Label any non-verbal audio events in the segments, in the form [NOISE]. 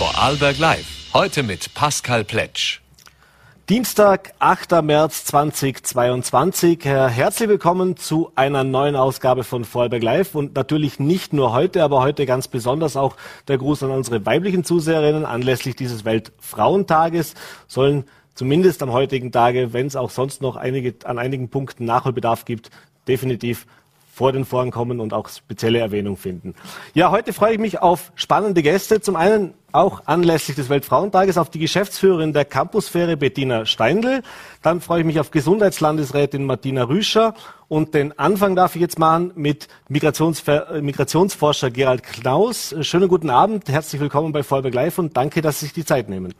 Vorarlberg Live. Heute mit Pascal Pletsch. Dienstag, 8. März 2022. Herzlich willkommen zu einer neuen Ausgabe von Vorarlberg Live und natürlich nicht nur heute, aber heute ganz besonders auch der Gruß an unsere weiblichen Zuseherinnen anlässlich dieses Weltfrauentages sollen zumindest am heutigen Tage, wenn es auch sonst noch einige, an einigen Punkten Nachholbedarf gibt, definitiv vor den Vorhang kommen und auch spezielle Erwähnung finden. Ja, heute freue ich mich auf spannende Gäste. Zum einen auch anlässlich des Weltfrauentages auf die Geschäftsführerin der Campusfähre Bettina Steindl. Dann freue ich mich auf Gesundheitslandesrätin Martina Rüscher. Und den Anfang darf ich jetzt machen mit Migrationsver Migrationsforscher Gerald Knaus. Schönen guten Abend, herzlich willkommen bei Vollberg Live und danke, dass Sie sich die Zeit nehmen.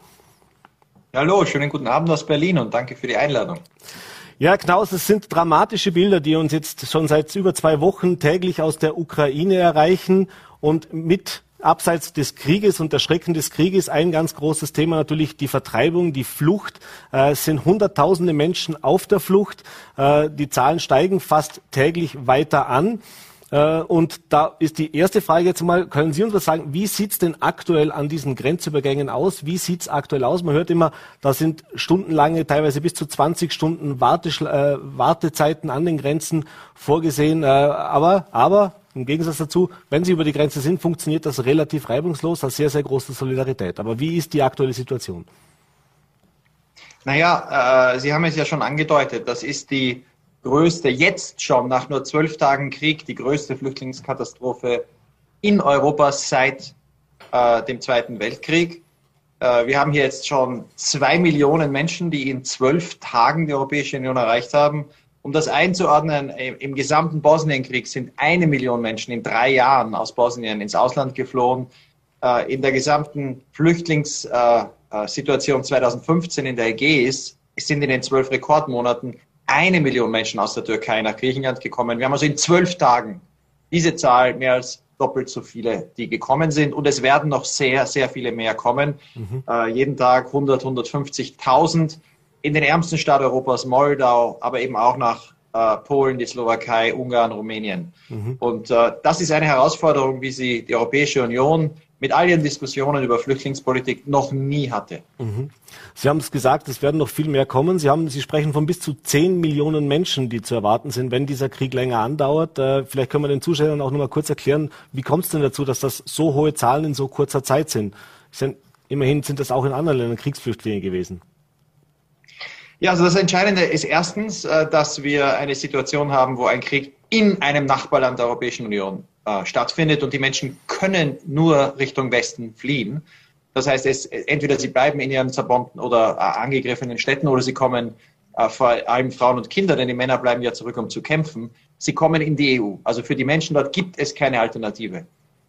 Hallo, schönen guten Abend aus Berlin und danke für die Einladung. Ja, Knaus, es sind dramatische Bilder, die uns jetzt schon seit über zwei Wochen täglich aus der Ukraine erreichen und mit abseits des Krieges und der Schrecken des Krieges ein ganz großes Thema natürlich die Vertreibung, die Flucht. Äh, es sind Hunderttausende Menschen auf der Flucht. Äh, die Zahlen steigen fast täglich weiter an. Äh, und da ist die erste Frage jetzt mal, können Sie uns was sagen, wie sieht's denn aktuell an diesen Grenzübergängen aus? Wie sieht's aktuell aus? Man hört immer, da sind stundenlange, teilweise bis zu 20 Stunden Warteschl äh, Wartezeiten an den Grenzen vorgesehen. Äh, aber, aber im Gegensatz dazu, wenn Sie über die Grenze sind, funktioniert das relativ reibungslos, hat sehr, sehr große Solidarität. Aber wie ist die aktuelle Situation? Naja, äh, Sie haben es ja schon angedeutet, das ist die größte, jetzt schon nach nur zwölf Tagen Krieg, die größte Flüchtlingskatastrophe in Europa seit äh, dem Zweiten Weltkrieg. Äh, wir haben hier jetzt schon zwei Millionen Menschen, die in zwölf Tagen die Europäische Union erreicht haben. Um das einzuordnen, im gesamten Bosnienkrieg sind eine Million Menschen in drei Jahren aus Bosnien ins Ausland geflohen. Äh, in der gesamten Flüchtlingssituation 2015 in der Ägäis sind in den zwölf Rekordmonaten eine Million Menschen aus der Türkei nach Griechenland gekommen. Wir haben also in zwölf Tagen diese Zahl mehr als doppelt so viele, die gekommen sind. Und es werden noch sehr, sehr viele mehr kommen. Mhm. Äh, jeden Tag 100, 150.000 in den ärmsten Staat Europas, Moldau, aber eben auch nach äh, Polen, die Slowakei, Ungarn, Rumänien. Mhm. Und äh, das ist eine Herausforderung, wie sie die Europäische Union mit all ihren Diskussionen über Flüchtlingspolitik noch nie hatte. Mhm. Sie haben es gesagt, es werden noch viel mehr kommen. Sie, haben, Sie sprechen von bis zu 10 Millionen Menschen, die zu erwarten sind, wenn dieser Krieg länger andauert. Äh, vielleicht können wir den Zuschauern auch noch mal kurz erklären, wie kommt es denn dazu, dass das so hohe Zahlen in so kurzer Zeit sind? sind immerhin sind das auch in anderen Ländern Kriegsflüchtlinge gewesen. Ja, also das Entscheidende ist erstens, äh, dass wir eine Situation haben, wo ein Krieg in einem Nachbarland der Europäischen Union äh, stattfindet und die Menschen können nur Richtung Westen fliehen. Das heißt, es, entweder sie bleiben in ihren zerbombten oder äh, angegriffenen Städten oder sie kommen, äh, vor allem Frauen und Kinder, denn die Männer bleiben ja zurück, um zu kämpfen. Sie kommen in die EU. Also für die Menschen dort gibt es keine Alternative.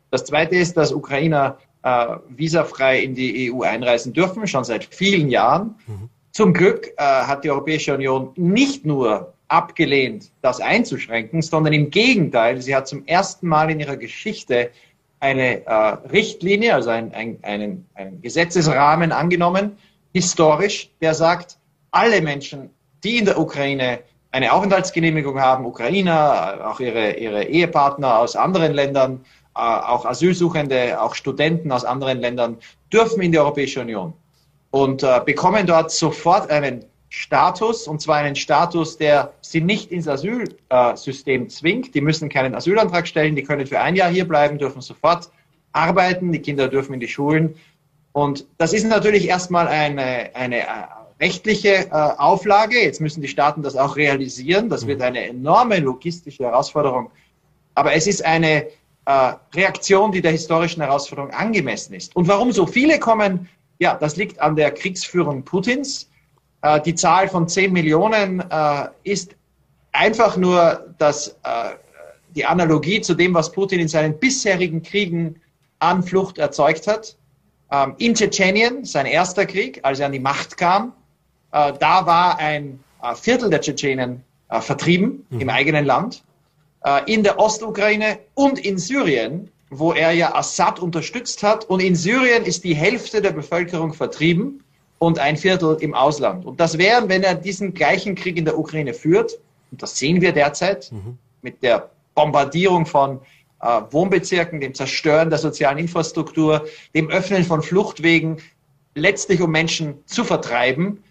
Das Zweite ist, dass Ukrainer äh, visafrei in die EU einreisen dürfen, schon seit vielen Jahren. Mhm. Zum Glück äh, hat die Europäische Union nicht nur abgelehnt, das einzuschränken, sondern im Gegenteil, sie hat zum ersten Mal in ihrer Geschichte eine äh, Richtlinie, also ein, ein, einen, einen Gesetzesrahmen angenommen, historisch, der sagt, alle Menschen, die in der Ukraine eine Aufenthaltsgenehmigung haben, Ukrainer, auch ihre, ihre Ehepartner aus anderen Ländern, äh, auch Asylsuchende, auch Studenten aus anderen Ländern, dürfen in die Europäische Union und äh, bekommen dort sofort einen Status, und zwar einen Status, der sie nicht ins Asylsystem zwingt. Die müssen keinen Asylantrag stellen, die können für ein Jahr hier bleiben, dürfen sofort arbeiten, die Kinder dürfen in die Schulen. Und das ist natürlich erstmal eine, eine äh, rechtliche äh, Auflage. Jetzt müssen die Staaten das auch realisieren. Das wird eine enorme logistische Herausforderung. Aber es ist eine äh, Reaktion, die der historischen Herausforderung angemessen ist. Und warum so viele kommen, ja, das liegt an der Kriegsführung Putins. Äh, die Zahl von 10 Millionen äh, ist einfach nur das, äh, die Analogie zu dem, was Putin in seinen bisherigen Kriegen an Flucht erzeugt hat. Ähm, in Tschetschenien, sein erster Krieg, als er an die Macht kam, äh, da war ein äh, Viertel der Tschetschenen vertrieben mhm. im eigenen Land. in der Ostukraine und in Syrien, wo er ja Assad unterstützt hat. Und in Syrien ist die Hälfte der Bevölkerung vertrieben und ein Viertel im Ausland. Und das wären, wenn er diesen gleichen Krieg in der Ukraine führt, und das sehen wir derzeit mhm. mit der Bombardierung von äh, Wohnbezirken, dem Zerstören der sozialen Infrastruktur, dem Öffnen von Fluchtwegen, letztlich um Menschen zu vertreiben,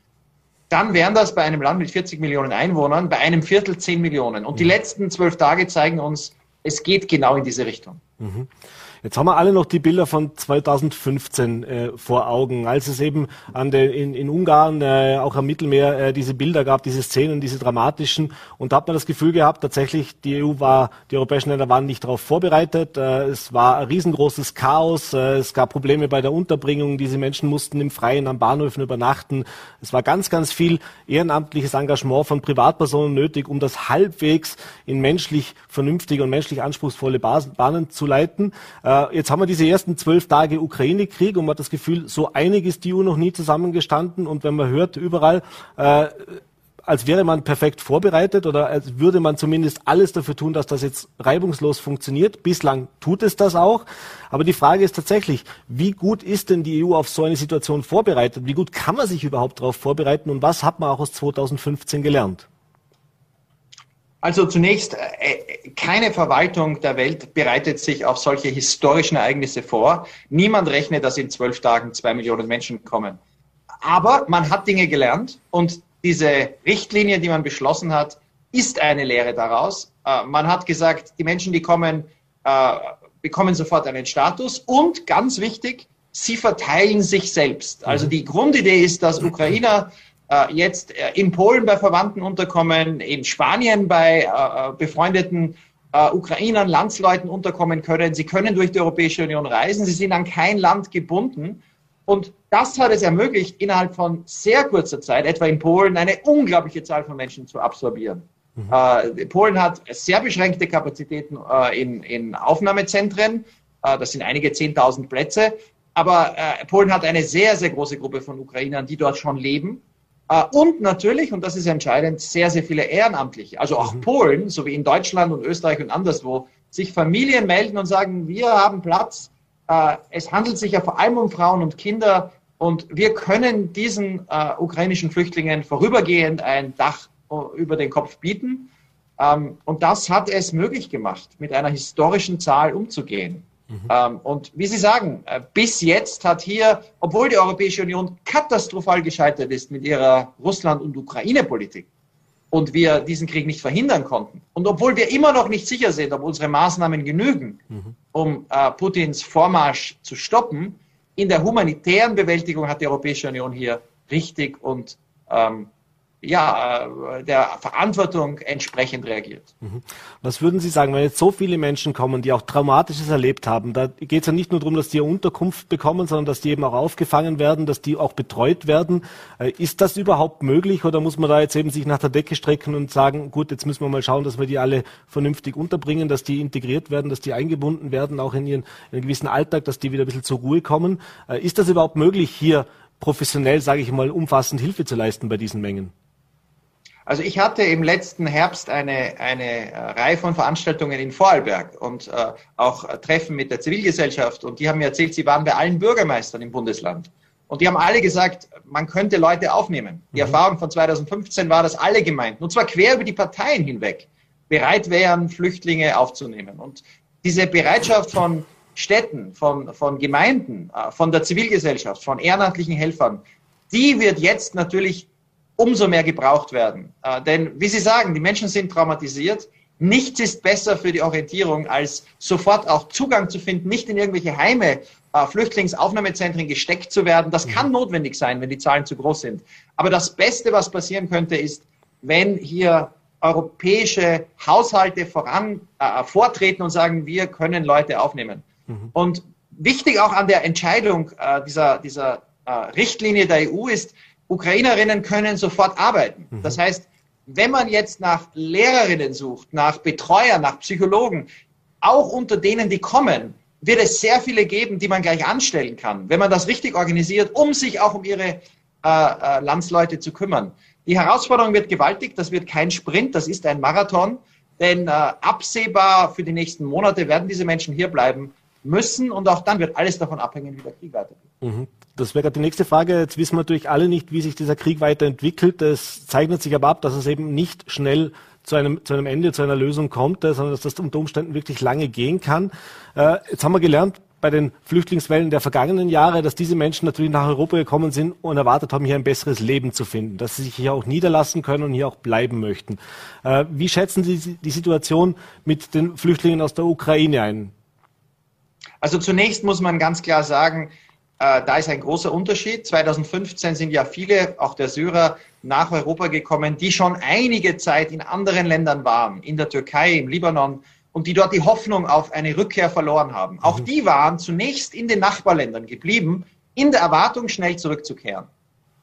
dann wären das bei einem Land mit 40 Millionen Einwohnern, bei einem Viertel 10 Millionen. Und die mhm. letzten zwölf Tage zeigen uns, es geht genau in diese Richtung. Mhm. Jetzt haben wir alle noch die Bilder von 2015 äh, vor Augen, als es eben an der, in, in Ungarn, äh, auch am Mittelmeer, äh, diese Bilder gab, diese Szenen, diese dramatischen. Und da hat man das Gefühl gehabt, tatsächlich, die EU war, die europäischen Länder waren nicht darauf vorbereitet. Äh, es war ein riesengroßes Chaos. Äh, es gab Probleme bei der Unterbringung. Diese Menschen mussten im Freien am Bahnhöfen übernachten. Es war ganz, ganz viel ehrenamtliches Engagement von Privatpersonen nötig, um das halbwegs in menschlich vernünftige und menschlich anspruchsvolle Bahnen zu leiten. Äh, äh, jetzt haben wir diese ersten zwölf Tage Ukraine-Krieg und man hat das Gefühl, so einig ist die EU noch nie zusammengestanden. Und wenn man hört überall, äh, als wäre man perfekt vorbereitet oder als würde man zumindest alles dafür tun, dass das jetzt reibungslos funktioniert. Bislang tut es das auch. Aber die Frage ist tatsächlich, wie gut ist denn die EU auf so eine Situation vorbereitet? Wie gut kann man sich überhaupt darauf vorbereiten? Und was hat man auch aus 2015 gelernt? Also zunächst, äh, keine Verwaltung der Welt bereitet sich auf solche historischen Ereignisse vor. Niemand rechnet, dass in zwölf Tagen zwei Millionen Menschen kommen. Aber man hat Dinge gelernt und diese Richtlinie, die man beschlossen hat, ist eine Lehre daraus. Äh, man hat gesagt, die Menschen, die kommen, äh, bekommen sofort einen Status und ganz wichtig, sie verteilen sich selbst. Also die Grundidee ist, dass Ukrainer äh, jetzt äh, in Polen bei Verwandten unterkommen, in Spanien bei äh, befreundeten Ukrainern, Landsleuten unterkommen können. Sie können durch die Europäische Union reisen. Sie sind an kein Land gebunden. Und das hat es ermöglicht, innerhalb von sehr kurzer Zeit, etwa in Polen, eine unglaubliche Zahl von Menschen zu absorbieren. Mhm. Äh, Polen hat sehr beschränkte Kapazitäten äh, in, in, Aufnahmezentren. Äh, das sind einige 10.000 Plätze. Aber Polen hat eine sehr, sehr große Gruppe von Ukrainern, die dort schon leben. Äh, und natürlich, und das ist entscheidend, sehr, sehr viele Ehrenamtliche. Also auch mhm. Polen, so wie in Deutschland und Österreich und anderswo, sich Familien melden und sagen, wir haben Platz. Äh, es handelt sich ja vor allem um Frauen und Kinder. Und wir können diesen äh, ukrainischen Flüchtlingen vorübergehend ein Dach über den Kopf bieten. Ähm, und das hat es möglich gemacht, mit einer historischen Zahl umzugehen. Mhm. Ähm, und wie Sie sagen, äh, bis jetzt hat hier, obwohl die Europäische Union katastrophal gescheitert ist mit ihrer Russland- und Ukraine-Politik und wir diesen Krieg nicht verhindern konnten und obwohl wir immer noch nicht sicher sind, ob unsere Maßnahmen genügen, mhm. um äh, Putins Vormarsch zu stoppen, in der humanitären Bewältigung hat die Europäische Union hier richtig und ähm, ja, äh, der Verantwortung entsprechend reagiert. Mhm. Was würden Sie sagen, wenn jetzt so viele Menschen kommen, die auch Traumatisches erlebt haben, da geht es ja nicht nur darum, dass die Unterkunft bekommen, sondern dass die eben auch aufgefangen werden, dass die auch betreut werden. Äh, ist das überhaupt möglich oder muss man da jetzt eben sich nach der Decke strecken und sagen, gut, jetzt müssen wir mal schauen, dass wir die alle vernünftig unterbringen, dass die integriert werden, dass die eingebunden werden, auch in ihren in einen gewissen Alltag, dass die wieder ein bisschen zur Ruhe kommen. Äh, ist das überhaupt möglich, hier professionell, sage ich mal, umfassend Hilfe zu leisten bei diesen Mengen? Also ich hatte im letzten Herbst eine, eine äh, Reihe von Veranstaltungen in Vorarlberg und äh, auch Treffen mit der Zivilgesellschaft und die haben mir erzählt, sie waren bei allen Bürgermeistern im Bundesland. Und die haben alle gesagt, man könnte Leute aufnehmen. Die mhm. Erfahrung von 2015 war, dass alle Gemeinden, und zwar quer über die Parteien hinweg, bereit wären, Flüchtlinge aufzunehmen. Und diese Bereitschaft von Städten, von, von Gemeinden, äh, von der Zivilgesellschaft, von ehrenamtlichen Helfern, die wird jetzt natürlich umso mehr gebraucht werden. Äh, denn wie Sie sagen, die Menschen sind traumatisiert. Nichts ist besser für die Orientierung, als sofort auch Zugang zu finden, nicht in irgendwelche Heime, äh, Flüchtlingsaufnahmezentren gesteckt zu werden. Das kann mhm. notwendig sein, wenn die Zahlen zu groß sind. Aber das Beste, was passieren könnte, ist, wenn hier europäische Haushalte voran äh, vortreten und sagen, wir können Leute aufnehmen. Mhm. Und wichtig auch an der Entscheidung äh, dieser, dieser äh, Richtlinie der EU ist, Ukrainerinnen können sofort arbeiten. Mhm. Das heißt, wenn man jetzt nach Lehrerinnen sucht, nach Betreuern, nach Psychologen, auch unter denen, die kommen, wird es sehr viele geben, die man gleich anstellen kann, wenn man das richtig organisiert, um sich auch um ihre äh, äh, Landsleute zu kümmern. Die Herausforderung wird gewaltig, das wird kein Sprint, das ist ein Marathon, denn äh, absehbar für die nächsten Monate werden diese Menschen hier bleiben müssen und auch dann wird alles davon abhängen, wie der Krieg weitergeht. Mhm. Das wäre die nächste Frage. Jetzt wissen wir natürlich alle nicht, wie sich dieser Krieg weiterentwickelt. Es zeichnet sich aber ab, dass es eben nicht schnell zu einem, zu einem Ende, zu einer Lösung kommt, äh, sondern dass das unter Umständen wirklich lange gehen kann. Äh, jetzt haben wir gelernt, bei den Flüchtlingswellen der vergangenen Jahre, dass diese Menschen natürlich nach Europa gekommen sind und erwartet haben, hier ein besseres Leben zu finden, dass sie sich hier auch niederlassen können und hier auch bleiben möchten. Äh, wie schätzen Sie die Situation mit den Flüchtlingen aus der Ukraine ein? Also zunächst muss man ganz klar sagen, äh, da ist ein großer Unterschied. 2015 sind ja viele, auch der Syrer, nach Europa gekommen, die schon einige Zeit in anderen Ländern waren, in der Türkei, im Libanon, und die dort die Hoffnung auf eine Rückkehr verloren haben. Auch mhm. die waren zunächst in den Nachbarländern geblieben, in der Erwartung, schnell zurückzukehren.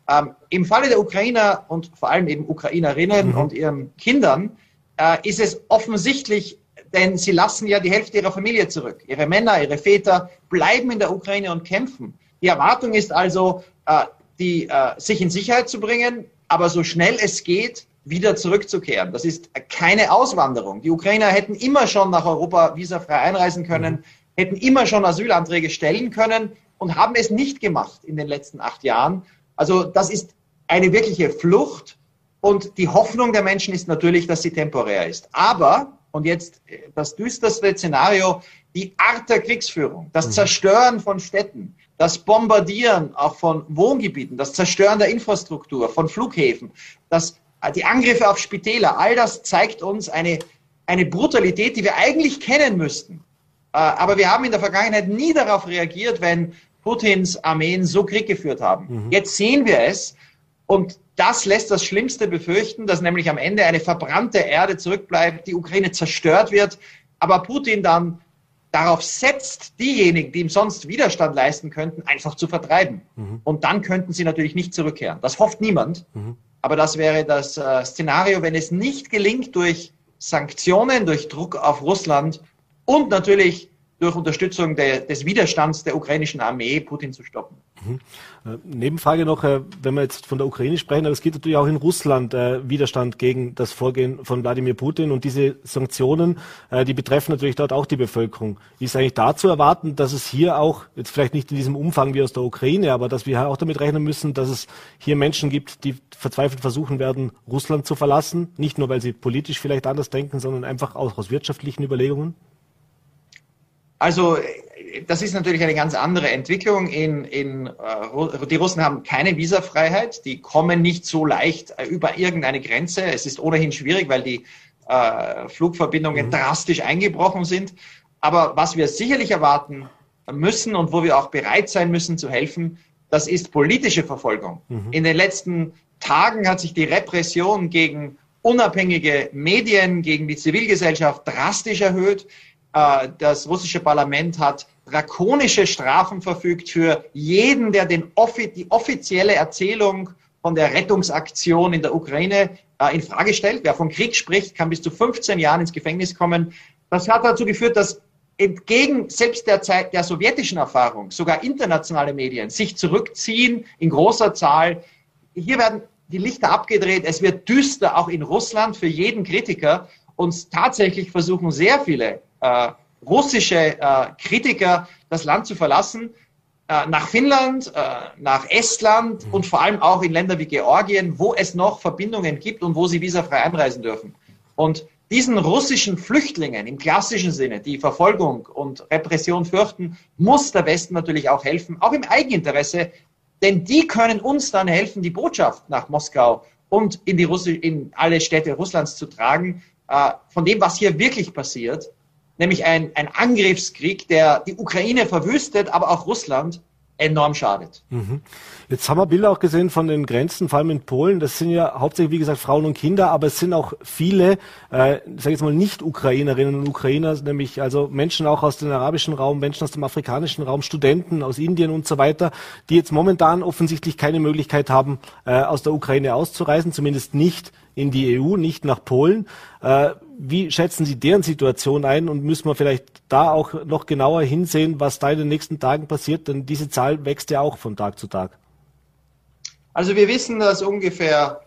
Ähm, Im Falle der Ukrainer und vor allem eben Ukrainerinnen mhm. und ihren Kindern äh, ist es offensichtlich, denn sie lassen ja die Hälfte ihrer Familie zurück. Ihre Männer, ihre Väter bleiben in der Ukraine und kämpfen. Die Erwartung ist also, äh, die, äh, sich in Sicherheit zu bringen, aber so schnell es geht, wieder zurückzukehren. Das ist keine Auswanderung. Die Ukrainer hätten immer schon nach Europa visafrei einreisen können, mhm. hätten immer schon Asylanträge stellen können und haben es nicht gemacht in den letzten acht Jahren. Also das ist eine wirkliche Flucht und die Hoffnung der Menschen ist natürlich, dass sie temporär ist. Aber, und jetzt das düsterste Szenario, die Art der Kriegsführung, das mhm. Zerstören von Städten, das Bombardieren auch von Wohngebieten, das Zerstören der Infrastruktur, von Flughäfen, das, die Angriffe auf Spitäler, all das zeigt uns eine, eine Brutalität, die wir eigentlich kennen müssten. Äh, aber wir haben in der Vergangenheit nie darauf reagiert, wenn Putins Armeen so Krieg geführt haben. Mhm. Jetzt sehen wir es und das lässt das Schlimmste befürchten, dass nämlich am Ende eine verbrannte Erde zurückbleibt, die Ukraine zerstört wird, aber Putin dann darauf setzt, diejenigen, die ihm sonst Widerstand leisten könnten, einfach zu vertreiben. Mhm. Und dann könnten sie natürlich nicht zurückkehren. Das hofft niemand. Mhm. Aber das wäre das äh, Szenario, wenn es nicht gelingt, durch Sanktionen, durch Druck auf Russland und natürlich durch Unterstützung der, des Widerstands der ukrainischen Armee Putin zu stoppen. Mhm. Äh, Nebenfrage noch, äh, wenn wir jetzt von der Ukraine sprechen, aber es geht natürlich auch in Russland äh, Widerstand gegen das Vorgehen von Wladimir Putin und diese Sanktionen, äh, die betreffen natürlich dort auch die Bevölkerung. Ist eigentlich da zu erwarten, dass es hier auch, jetzt vielleicht nicht in diesem Umfang wie aus der Ukraine, aber dass wir auch damit rechnen müssen, dass es hier Menschen gibt, die verzweifelt versuchen werden, Russland zu verlassen, nicht nur weil sie politisch vielleicht anders denken, sondern einfach auch aus wirtschaftlichen Überlegungen? Also das ist natürlich eine ganz andere Entwicklung. In, in, äh, die Russen haben keine Visafreiheit, die kommen nicht so leicht äh, über irgendeine Grenze. Es ist ohnehin schwierig, weil die äh, Flugverbindungen mhm. drastisch eingebrochen sind. Aber was wir sicherlich erwarten müssen und wo wir auch bereit sein müssen zu helfen, das ist politische Verfolgung. Mhm. In den letzten Tagen hat sich die Repression gegen unabhängige Medien, gegen die Zivilgesellschaft drastisch erhöht. Äh, das russische Parlament hat drakonische Strafen verfügt für jeden, der den, die offizielle Erzählung von der Rettungsaktion in der Ukraine äh, in Frage stellt. Wer von Krieg spricht, kann bis zu 15 Jahren ins Gefängnis kommen. Das hat dazu geführt, dass entgegen selbst der Zeit der sowjetischen Erfahrung sogar internationale Medien sich zurückziehen in großer Zahl. Hier werden die Lichter abgedreht. Es wird düster auch in Russland für jeden Kritiker. Und tatsächlich versuchen sehr viele äh, russische äh, Kritiker das Land zu verlassen, äh, nach Finnland, äh, nach Estland mhm. und vor allem auch in Länder wie Georgien, wo es noch Verbindungen gibt und wo sie visafrei einreisen dürfen. Und diesen russischen Flüchtlingen im klassischen Sinne, die Verfolgung und Repression fürchten, muss der Westen natürlich auch helfen, auch im Eigeninteresse, denn die können uns dann helfen, die Botschaft nach Moskau und in, die Russi in alle Städte Russlands zu tragen, äh, von dem, was hier wirklich passiert nämlich ein, ein Angriffskrieg, der die Ukraine verwüstet, aber auch Russland enorm schadet. Mhm. Jetzt haben wir Bilder auch gesehen von den Grenzen, vor allem in Polen. Das sind ja hauptsächlich, wie gesagt, Frauen und Kinder, aber es sind auch viele, äh, sage jetzt mal, Nicht-Ukrainerinnen und Ukrainer, nämlich also Menschen auch aus dem arabischen Raum, Menschen aus dem afrikanischen Raum, Studenten aus Indien und so weiter, die jetzt momentan offensichtlich keine Möglichkeit haben, äh, aus der Ukraine auszureisen, zumindest nicht in die EU, nicht nach Polen. Äh, wie schätzen Sie deren Situation ein und müssen wir vielleicht da auch noch genauer hinsehen, was da in den nächsten Tagen passiert? Denn diese Zahl wächst ja auch von Tag zu Tag. Also wir wissen, dass ungefähr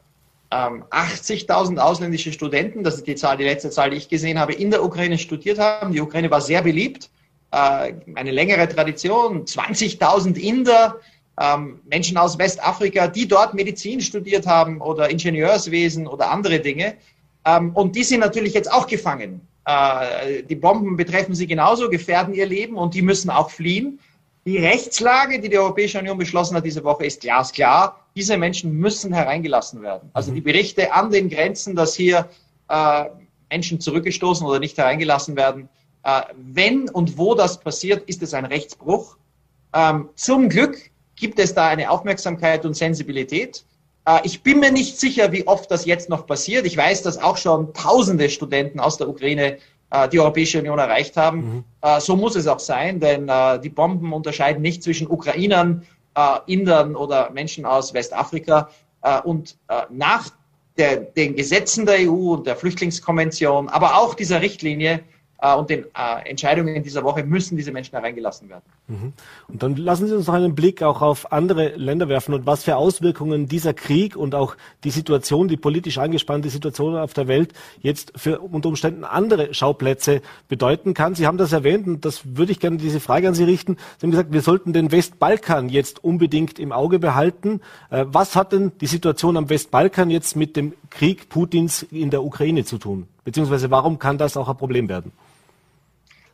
ähm, 80.000 ausländische Studenten, das ist die Zahl, die letzte Zahl, die ich gesehen habe, in der Ukraine studiert haben. Die Ukraine war sehr beliebt, äh, eine längere Tradition, 20.000 Inder, ähm, Menschen aus Westafrika, die dort Medizin studiert haben oder Ingenieurswesen oder andere Dinge. Äh, Ähm, und die sind natürlich jetzt auch gefangen. Äh, die Bomben betreffen sie genauso, gefährden ihr Leben und die müssen auch fliehen. Die Rechtslage, die die Europäische Union beschlossen hat diese Woche, ist glasklar. Diese Menschen müssen hereingelassen werden. Also die Berichte an den Grenzen, dass hier äh, Menschen zurückgestoßen oder nicht hereingelassen werden, äh, wenn und wo das passiert, ist es ein Rechtsbruch. Ähm, zum Glück gibt es da eine Aufmerksamkeit und Sensibilität. Äh, ich bin mir nicht sicher, wie oft das jetzt noch passiert. Ich weiß, dass auch schon tausende Studenten aus der Ukraine äh, die Europäische Union erreicht haben. Mhm. Äh, so muss es auch sein, denn die Bomben unterscheiden nicht zwischen Ukrainern, Indern oder Menschen aus Westafrika. Und nach der, den Gesetzen der EU und der Flüchtlingskonvention, aber auch dieser Richtlinie und den äh, Entscheidungen dieser Woche müssen diese Menschen hereingelassen werden. Mhm. Und dann lassen Sie uns noch einen Blick auch auf andere Länder werfen und was für Auswirkungen dieser Krieg und auch die Situation, die politisch angespannte Situation auf der Welt jetzt für unter Umständen andere Schauplätze bedeuten kann. Sie haben das erwähnt und das würde ich gerne diese Frage an Sie richten. Sie haben gesagt, wir sollten den Westbalkan jetzt unbedingt im Auge behalten. Äh, was hat denn die Situation am Westbalkan jetzt mit dem Krieg Putins in der Ukraine zu tun? Beziehungsweise warum kann das auch ein Problem werden?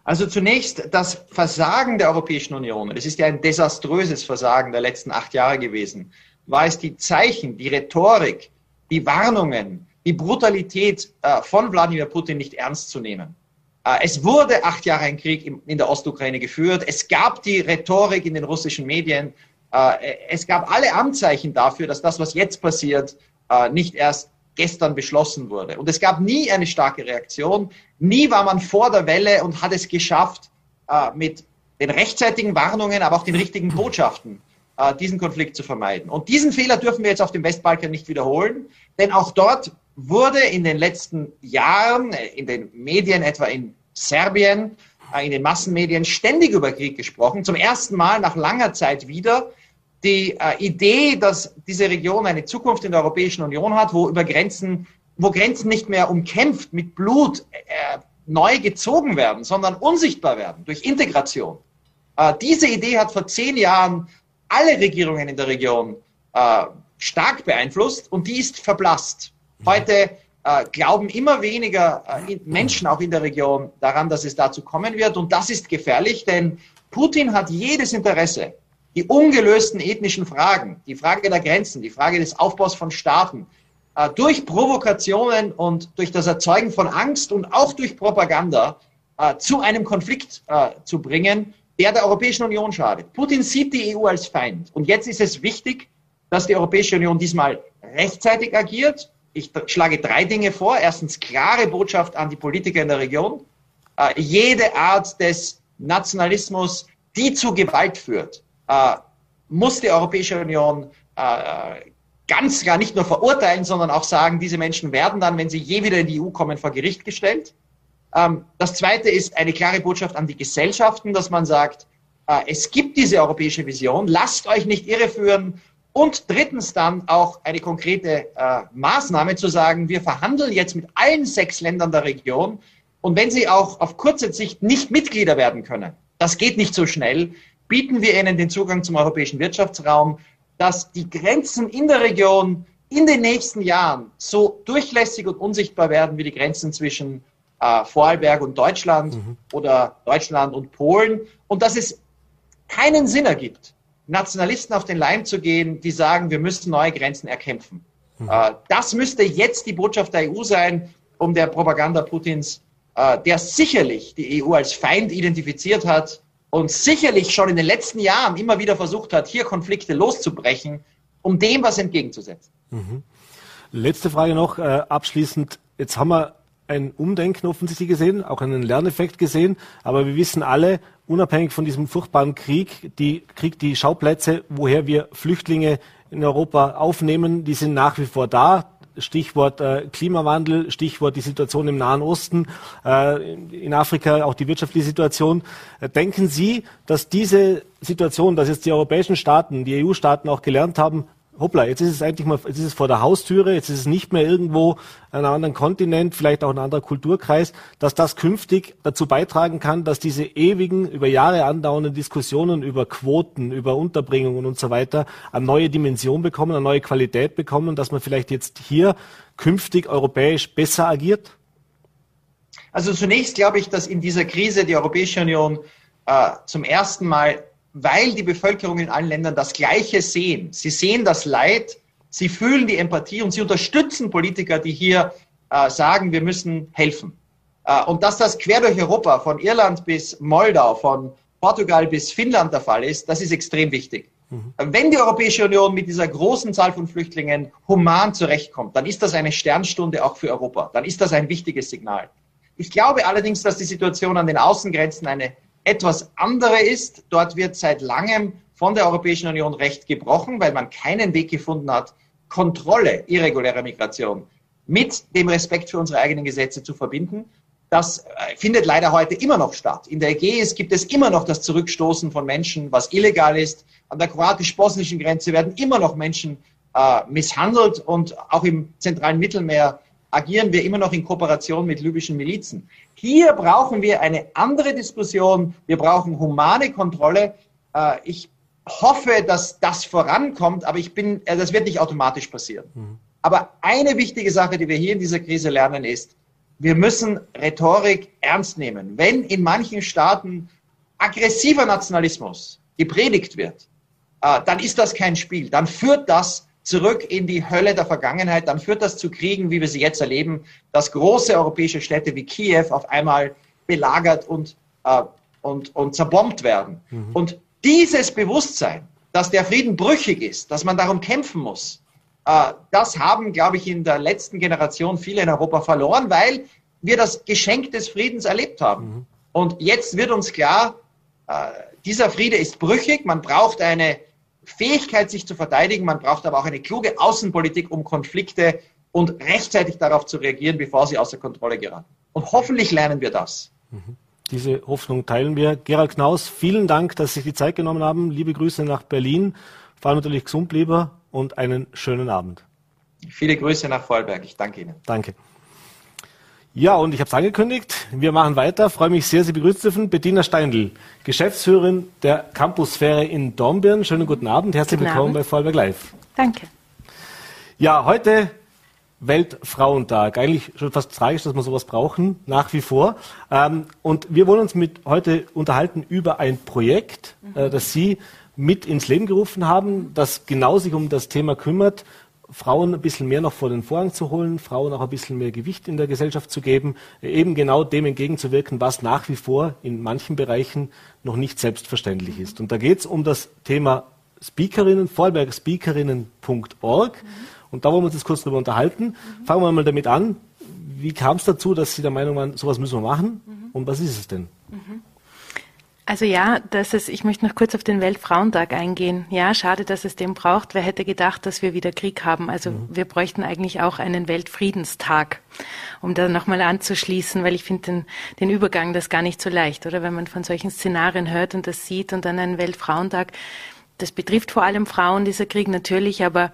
Also zunächst das Versagen der Europäischen Union, es ist ja ein desaströses Versagen der letzten acht Jahre gewesen, war es die Zeichen, die Rhetorik, die Warnungen, die Brutalität äh, von Wladimir Putin nicht ernst zu nehmen. Äh, es wurde acht Jahre ein Krieg in der Ostukraine geführt. Es gab die Rhetorik in den russischen Medien. Äh, es gab alle Anzeichen dafür, dass das, was jetzt passiert, nicht erst gestern beschlossen wurde. Und es gab nie eine starke Reaktion. Nie war man vor der Welle und hat es geschafft, äh, mit den rechtzeitigen Warnungen, aber auch den richtigen Botschaften äh, diesen Konflikt zu vermeiden. Und diesen Fehler dürfen wir jetzt auf dem Westbalkan nicht wiederholen, denn auch dort wurde in den letzten Jahren äh, in den Medien, etwa in Serbien, in den Massenmedien ständig über Krieg gesprochen. Zum ersten Mal nach langer Zeit wieder die äh, Idee, dass diese Region eine Zukunft in der Europäischen Union hat, wo über Grenzen, wo Grenzen nicht mehr umkämpft mit Blut äh, neu gezogen werden, sondern unsichtbar werden durch Integration. Äh, diese Idee hat vor zehn Jahren alle Regierungen in der Region äh, stark beeinflusst und die ist verblasst. Heute äh, glauben immer weniger äh, Menschen auch in der Region daran, dass es dazu kommen wird und das ist gefährlich, denn Putin hat jedes Interesse, die ungelösten ethnischen Fragen, die Frage der Grenzen, die Frage des Aufbaus von Staaten, äh, durch Provokationen und durch das Erzeugen von Angst und auch durch Propaganda äh, zu einem Konflikt äh, zu bringen, der der Europäischen Union schadet. Putin sieht die EU als Feind. Und jetzt ist es wichtig, dass die Europäische Union diesmal rechtzeitig agiert. Ich schlage drei Dinge vor. Erstens klare Botschaft an die Politiker in der Region. Jede Art des Nationalismus, die zu Gewalt führt, muss die Europäische Union äh, ganz klar nicht nur verurteilen, sondern auch sagen, diese Menschen werden dann, wenn sie je wieder in die EU kommen, vor Gericht gestellt. Ähm, das Zweite ist eine klare Botschaft an die Gesellschaften, dass man sagt, äh, es gibt diese europäische Vision, lasst euch nicht irreführen. Und drittens dann auch eine konkrete äh, Maßnahme zu sagen, wir verhandeln jetzt mit allen sechs Ländern der Region. Und wenn sie auch auf kurze Sicht nicht Mitglieder werden können, das geht nicht so schnell, bieten wir ihnen den Zugang zum europäischen Wirtschaftsraum, dass die Grenzen in der Region in den nächsten Jahren so durchlässig und unsichtbar werden wie die Grenzen zwischen äh, Vorarlberg und Deutschland mhm. oder Deutschland und Polen und dass es keinen Sinn ergibt, Nationalisten auf den Leim zu gehen, die sagen, wir müssen neue Grenzen erkämpfen. Mhm. Äh, das müsste jetzt die Botschaft der EU sein, um der Propaganda Putins, äh, der sicherlich die EU als Feind identifiziert hat, und sicherlich schon in den letzten Jahren immer wieder versucht hat, hier Konflikte loszubrechen, um dem was entgegenzusetzen. Mhm. Letzte Frage noch, äh, abschließend. Jetzt haben wir ein Umdenken offensichtlich gesehen, auch einen Lerneffekt gesehen, aber wir wissen alle, unabhängig von diesem furchtbaren Krieg, die Krieg, die Schauplätze, woher wir Flüchtlinge in Europa aufnehmen, die sind nach wie vor da. Stichwort äh, Klimawandel, Stichwort die Situation im Nahen Osten, äh, in Afrika auch die wirtschaftliche Situation. Äh, denken Sie, dass diese Situation, dass jetzt die europäischen Staaten, die EU-Staaten auch gelernt haben, hoppla, jetzt ist es eigentlich mal, jetzt ist es vor der Haustüre, jetzt ist es nicht mehr irgendwo an einem anderen Kontinent, vielleicht auch ein anderer Kulturkreis, dass das künftig dazu beitragen kann, dass diese ewigen, über Jahre andauernden Diskussionen über Quoten, über Unterbringungen und so weiter eine neue Dimension bekommen, eine neue Qualität bekommen, dass man vielleicht jetzt hier künftig europäisch besser agiert? Also zunächst glaube ich, dass in dieser Krise die Europäische Union äh, zum ersten Mal weil die Bevölkerung in allen Ländern das Gleiche sehen. Sie sehen das Leid, sie fühlen die Empathie und sie unterstützen Politiker, die hier äh, sagen, wir müssen helfen. Äh, und dass das quer durch Europa, von Irland bis Moldau, von Portugal bis Finnland der Fall ist, das ist extrem wichtig. Mhm. Wenn die Europäische Union mit dieser großen Zahl von Flüchtlingen human zurechtkommt, dann ist das eine Sternstunde auch für Europa. Dann ist das ein wichtiges Signal. Ich glaube allerdings, dass die Situation an den Außengrenzen eine etwas andere ist. Dort wird seit langem von der Europäischen Union Recht gebrochen, weil man keinen Weg gefunden hat, Kontrolle irregulärer Migration mit dem Respekt für unsere eigenen Gesetze zu verbinden. Das äh, findet leider heute immer noch statt. In der Ägäis gibt es immer noch das Zurückstoßen von Menschen, was illegal ist. An der kroatisch-bosnischen Grenze werden immer noch Menschen äh, misshandelt und auch im zentralen Mittelmeer agieren wir immer noch in Kooperation mit libyschen Milizen. Hier brauchen wir eine andere Diskussion. Wir brauchen humane Kontrolle. Äh, ich hoffe, dass das vorankommt, aber ich bin, äh, das wird nicht automatisch passieren. Mhm. Aber eine wichtige Sache, die wir hier in dieser Krise lernen, ist, wir müssen Rhetorik ernst nehmen. Wenn in manchen Staaten aggressiver Nationalismus gepredigt wird, äh, dann ist das kein Spiel. Dann führt das zurück in die Hölle der Vergangenheit, dann führt das zu Kriegen, wie wir sie jetzt erleben, dass große europäische Städte wie Kiew auf einmal belagert und, äh, und, und zerbombt werden. Mhm. Und dieses Bewusstsein, dass der Frieden brüchig ist, dass man darum kämpfen muss, äh, das haben, glaube ich, in der letzten Generation viele in Europa verloren, weil wir das Geschenk des Friedens erlebt haben. Mhm. Und jetzt wird uns klar, äh, dieser Friede ist brüchig, man braucht eine Fähigkeit, sich zu verteidigen. Man braucht aber auch eine kluge Außenpolitik, um Konflikte und rechtzeitig darauf zu reagieren, bevor sie außer Kontrolle geraten. Und hoffentlich lernen wir das. Mhm. Diese Hoffnung teilen wir. Gerald Knaus, vielen Dank, dass Sie sich die Zeit genommen haben. Liebe Grüße nach Berlin. Vor allem natürlich gesund lieber und einen schönen Abend. Viele Grüße nach Vorarlberg. Ich danke Ihnen. Danke. Ja, und ich habe es angekündigt. Wir machen weiter. Freue mich sehr, Sie begrüßen zu dürfen. Bettina Steindl, Geschäftsführerin der Campusphäre in Dornbirn. Schönen guten Abend. Herzlich guten willkommen Abend. bei Vollberg Live. Danke. Ja, heute Weltfrauentag. Eigentlich schon fast tragisch, dass wir sowas brauchen, nach wie vor. Ähm, und wir wollen uns mit heute unterhalten über ein Projekt, mhm. äh, das Sie mit ins Leben gerufen haben, das genau sich um das Thema kümmert, Frauen ein bisschen mehr noch vor den Vorhang zu holen, Frauen auch ein bisschen mehr Gewicht in der Gesellschaft zu geben, eben genau dem entgegenzuwirken, was nach wie vor in manchen Bereichen noch nicht selbstverständlich ist. Und da geht es um das Thema Speakerinnen, vorarlbergspeakerinnen.org. Mhm. Und da wollen wir uns jetzt kurz darüber unterhalten. Mhm. Fangen wir mal damit an. Wie kam es dazu, dass Sie der Meinung waren, sowas müssen wir machen? Mhm. Und was ist es denn? Also ja, dass es, ich möchte noch kurz auf den Weltfrauentag eingehen. Ja, schade, dass es den braucht. Wer hätte gedacht, dass wir wieder Krieg haben? Also mhm. wir bräuchten eigentlich auch einen Weltfriedenstag, um da nochmal anzuschließen, weil ich finde den, den Übergang das gar nicht so leicht, oder? Wenn man von solchen Szenarien hört und das sieht und dann einen Weltfrauentag, das betrifft vor allem Frauen, dieser Krieg natürlich, aber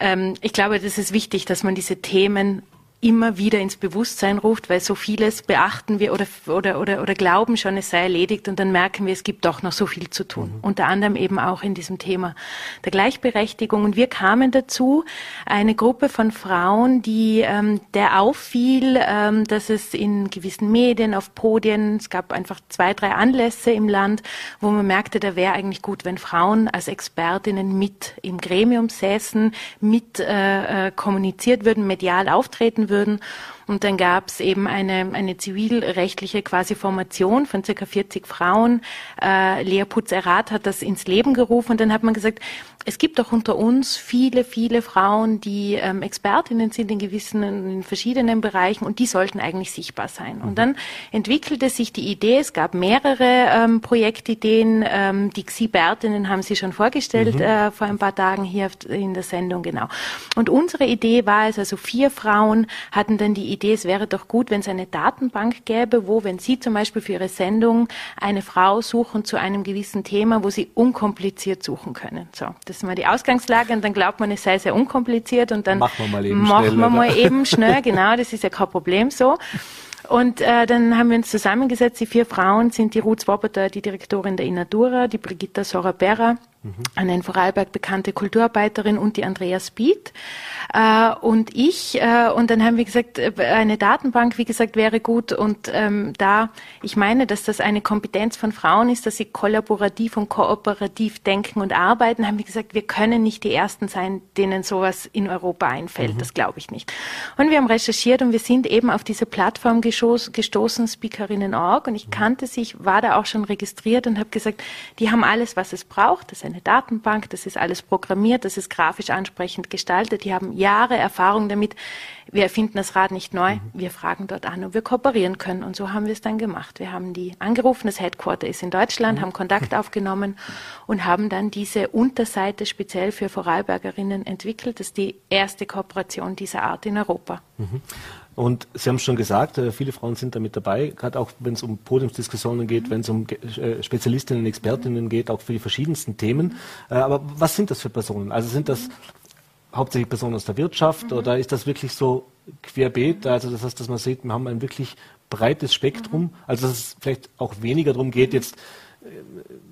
ähm, ich glaube, das ist wichtig, dass man diese Themen immer wieder ins Bewusstsein ruft, weil so vieles beachten wir oder, oder, oder, oder glauben schon, es sei erledigt und dann merken wir, es gibt doch noch so viel zu tun. Mhm. Unter anderem eben auch in diesem Thema der Gleichberechtigung. Und wir kamen dazu, eine Gruppe von Frauen, die ähm, der auffiel, ähm, dass es in gewissen Medien, auf Podien, es gab einfach zwei, drei Anlässe im Land, wo man merkte, da wäre eigentlich gut, wenn Frauen als Expertinnen mit im Gremium säßen, mit äh, äh kommuniziert würden, medial auftreten würden würden. Und dann gab es eben eine, eine zivilrechtliche quasi Formation von circa 40 Frauen. Äh, Lea Putz-Erat hat das ins Leben gerufen und dann hat man gesagt, es gibt auch unter uns viele, viele Frauen, die ähm, Expertinnen sind in gewissen, in verschiedenen Bereichen und die sollten eigentlich sichtbar sein. Und mhm. dann entwickelte sich die Idee, es gab mehrere ähm, Projektideen, ähm, die Xibertinnen haben Sie schon vorgestellt mhm. äh, vor ein paar Tagen hier in der Sendung, genau. Und unsere Idee war es, also vier Frauen hatten dann die Idee, es wäre doch gut, wenn es eine Datenbank gäbe, wo, wenn Sie zum Beispiel für Ihre Sendung eine Frau suchen zu einem gewissen Thema, wo Sie unkompliziert suchen können. So, das ist mal die Ausgangslage und dann glaubt man, es sei sehr unkompliziert und dann machen wir mal eben machen schnell, wir mal eben [LAUGHS] schnell, genau, das ist ja kein Problem so. Und äh, dann haben wir uns zusammengesetzt. Die vier Frauen sind die Ruth Swoboda, die Direktorin der Inatura, die Brigitta Sora-Berra, eine in Vorarlberg bekannte Kulturarbeiterin und die Andrea Speed äh, und ich. Äh, und dann haben wir gesagt, äh, eine Datenbank, wie gesagt, wäre gut. Und ähm, da, ich meine, dass das eine Kompetenz von Frauen ist, dass sie kollaborativ und kooperativ denken und arbeiten, haben wir gesagt, wir können nicht die Ersten sein, denen sowas in Europa einfällt. Das glaube ich nicht. Und wir haben recherchiert und wir sind eben auf diese Plattform gestoßen, gestoßen Speakerinnen.org. Und ich kannte sie, ich war da auch schon registriert und habe gesagt, die haben alles, was es braucht. Das ist eine Datenbank, das ist alles programmiert, das ist grafisch ansprechend gestaltet. Die haben Jahre Erfahrung damit. Wir erfinden das Rad nicht neu. Wir fragen dort an, ob wir kooperieren können. Und so haben wir es dann gemacht. Wir haben die angerufen, das Headquarter ist in Deutschland, haben Kontakt [LAUGHS] aufgenommen und haben dann diese Unterseite speziell für Vorarlbergerinnen entwickelt. Das ist die erste Kooperation dieser Art in Europa. Und Sie haben schon gesagt, äh, viele Frauen sind da mit dabei, gerade auch wenn es um Podiumsdiskussionen geht, wenn es um äh, Spezialistinnen, Expertinnen geht, auch für die verschiedensten Themen. Äh, Aber was sind das für Personen? Also sind das hauptsächlich Personen aus der Wirtschaft oder ist das wirklich so querbeet? Also das heißt, dass man sieht, wir haben ein wirklich breites Spektrum, also dass es vielleicht auch weniger darum geht, jetzt